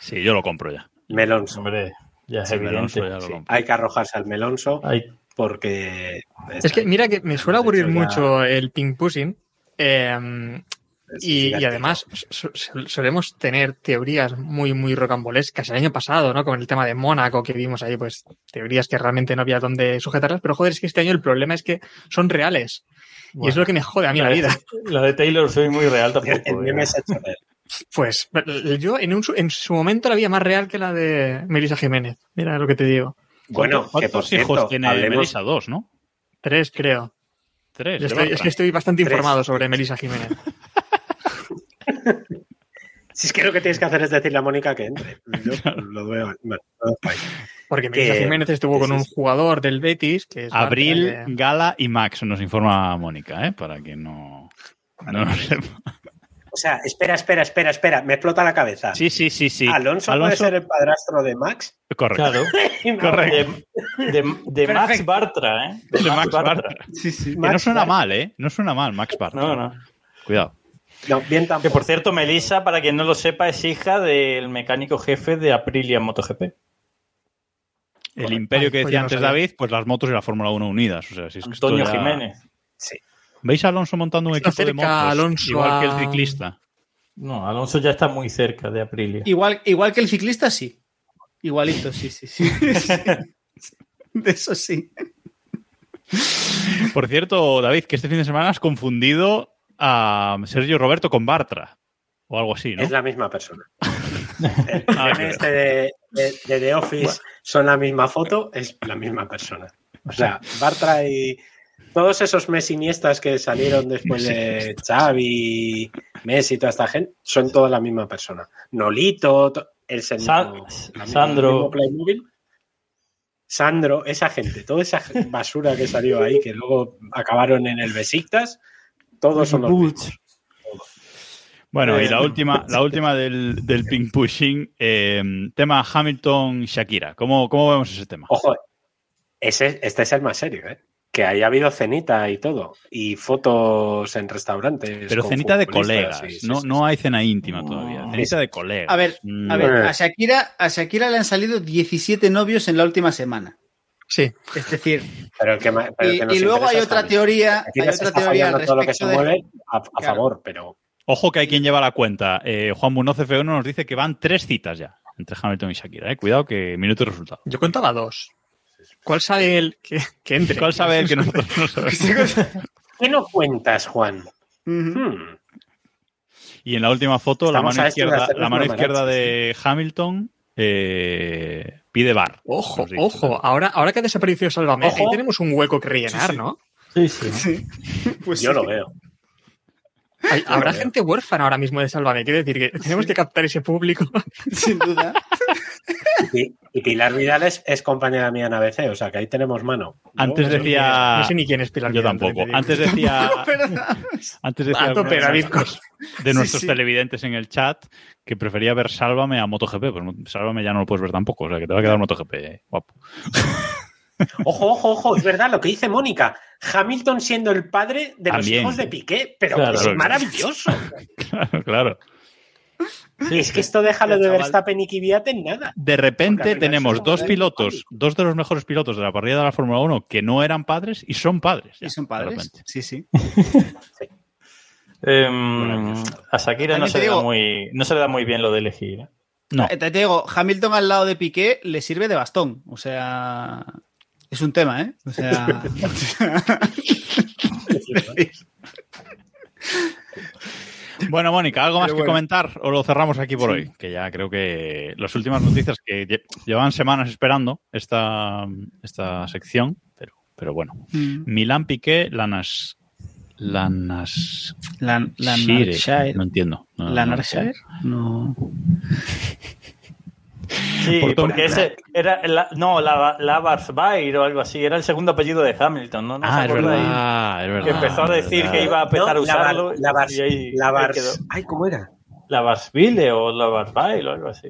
Sí, yo lo compro ya. Melonso. Hombre, ya es Sí, evidente. Alonso ya lo Sí, hay que arrojarse al melonso Ay, porque. Es que mira que me suele aburrir De ya- mucho el ping pushing. eh, es y, además so- so- solemos tener teorías muy, muy rocambolescas. El año pasado, ¿no? Con el tema de Mónaco que vimos ahí, pues teorías que realmente no había dónde sujetarlas. Pero joder, es que este año el problema es que son reales. y es lo que me jode a mí la vida. La de Taylor soy muy real El tampoco. meme ¿eh? hecho de él. Pues yo en, un su- en su momento la veía más real que la de Melissa Jiménez. Mira lo que te digo. Bueno, que por ¿Cuántos cierto, hijos tiene hablemos- Melisa? Dos, ¿no? Tres, creo. Tres. Estoy- es que estoy bastante Tres. informado sobre Melissa Jiménez. Si es que lo que tienes que hacer es decirle a Mónica que entre. Yo lo veo. Bueno, no. Porque Que- Melissa Jiménez estuvo con un jugador del Betis, que es Abril, Gala y Max, nos informa Mónica, ¿eh? Para que no, no lo sepa. O sea, espera, espera, espera, espera. Me explota la cabeza. Sí, sí, sí, sí. Alonso, puede ser el padrastro de Max. Correcto. Claro. Correcto. De, de- de Max. Bartra, ¿eh? De Max Bartra. Sí, sí. Que no suena mal, ¿eh? No suena mal, Max Bartra. No, no. Cuidado. No, bien Que tampoco. por cierto, Melissa, para quien no lo sepa, es hija del mecánico jefe de Aprilia MotoGP. El imperio que Pues decía antes. David, pues las motos y la Fórmula 1 unidas. O sea, si es que Antonio ya- Jiménez. Sí. ¿Veis a Alonso montando un Está equipo de cerca motos? Alonso igual que el ciclista. No, Alonso ya está muy cerca de Aprilia. Igual, igual que el ciclista, sí. Igualito, sí, sí, sí. De eso sí. Por cierto, David, que este fin de semana has confundido a Sergio Roberto con Bartra. O algo así, ¿no? Es la misma persona. El Ah, este de, de- de The Office son la misma foto, es la misma persona. O sea, Bartra y todos esos Messi-Iniestas que salieron después de Xavi, Messi y toda esta gente, son toda la misma persona. Nolito, to- el Sandro. mismo Playmobil. Sandro, esa gente, toda esa basura que salió ahí, que luego acabaron en el Besiktas, todos son los mismos. Bueno, y Eh, la última, la última del, del ping pushing, eh, tema Hamilton-Shakira. ¿Cómo, ¿Cómo vemos ese tema? Ojo, ese, este es el más serio, ¿eh? Que haya habido cenita y todo, y fotos en restaurantes. Pero cenita de colegas, sí, sí, no, sí, no sí. hay cena íntima todavía. Cenita de colegas. A ver, Mm. a ver, a Shakira, a Shakira le han salido 17 novios en la última semana. Sí. Es decir, Pero el que, pero y, que nos y luego hay otra teoría, Aquí hay otra teoría al todo lo que se respecto de... mueve a, a Claro. favor, pero Ojo que hay quien lleva la cuenta. Eh, Juan Munoz F1 nos dice que van tres citas ya entre Hamilton y Shakira. Eh. Cuidado que minuto y resultado. Yo contaba dos. ¿Cuál sabe él que, que entre? ¿Cuál sabe el que nosotros no sabemos? ¿qué no cuentas, Juan? Hmm. Y en la última foto, la mano izquierda, la mano izquierda de Hamilton, eh, pide bar. Ojo, ojo. Ahora, ahora que ha desaparecido Sálvame, Ojo. ahí tenemos un hueco que rellenar, ¿no? Sí, sí. Pues Yo sí. lo veo. Hay- habrá veo. gente huérfana ahora mismo de Sálvame. Quiero decir que tenemos que captar ese público. Sin duda. Y, y Pilar Vidal es, es compañera mía en ABC, o sea que ahí tenemos mano. Antes decía. No sé ni quién es Pilar Yo Vidal, tampoco. Antes decía. Antes decía de nuestros- sí. televidentes en el chat que prefería ver Sálvame a MotoGP. Pues Sálvame ya no lo puedes ver tampoco. O sea que te va a quedar MotoGP, eh, guapo. Ojo, ojo, ojo, es verdad lo que dice Mónica. Hamilton siendo el padre de los hijos de Piqué, pero Claro. es maravilloso. Claro, claro. Es que esto déjalo de. Verstappen y Kvyat en nada. De repente tenemos dos pilotos, dos de los mejores pilotos de la parrilla de la Fórmula 1 que no eran padres y son padres. ya, ¿Y son padres? Sí, sí. Em, a Shakira no se, digo- muy, no se le da muy bien lo de elegir. ¿eh? No, Eh, Te digo, Hamilton al lado de Piqué le sirve de bastón. O sea, es un tema, ¿eh? O sea, Bueno, Mónica, ¿algo más Pero que bueno. comentar o lo cerramos aquí por Sí. hoy? Que ya creo que las últimas noticias que lle- llevaban semanas esperando esta, esta sección, pero, pero bueno. Mm. Milán Piqué, Lanas. Lanas. Lan- Shire. Lanarkshire. No entiendo. No, no Lanarkshire. No. Sí, Por porque ese era la, no, la, la Barsbair o algo así, era el segundo apellido de Hamilton, ¿no? ¿No Ah, es verdad, es verdad. Que empezó a decir que iba a empezar a No, Bar- usarlo. La Bars, y ahí- la ahí Bars- quedó. Ay, ¿cómo era? La Barsville o la Barsbail o algo así.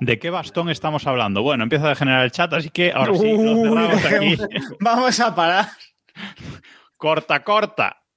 ¿De qué bastón estamos hablando? Bueno, empieza a generar el chat, así que ahora sí, Uy, aquí. Vamos a parar. Corta, corta.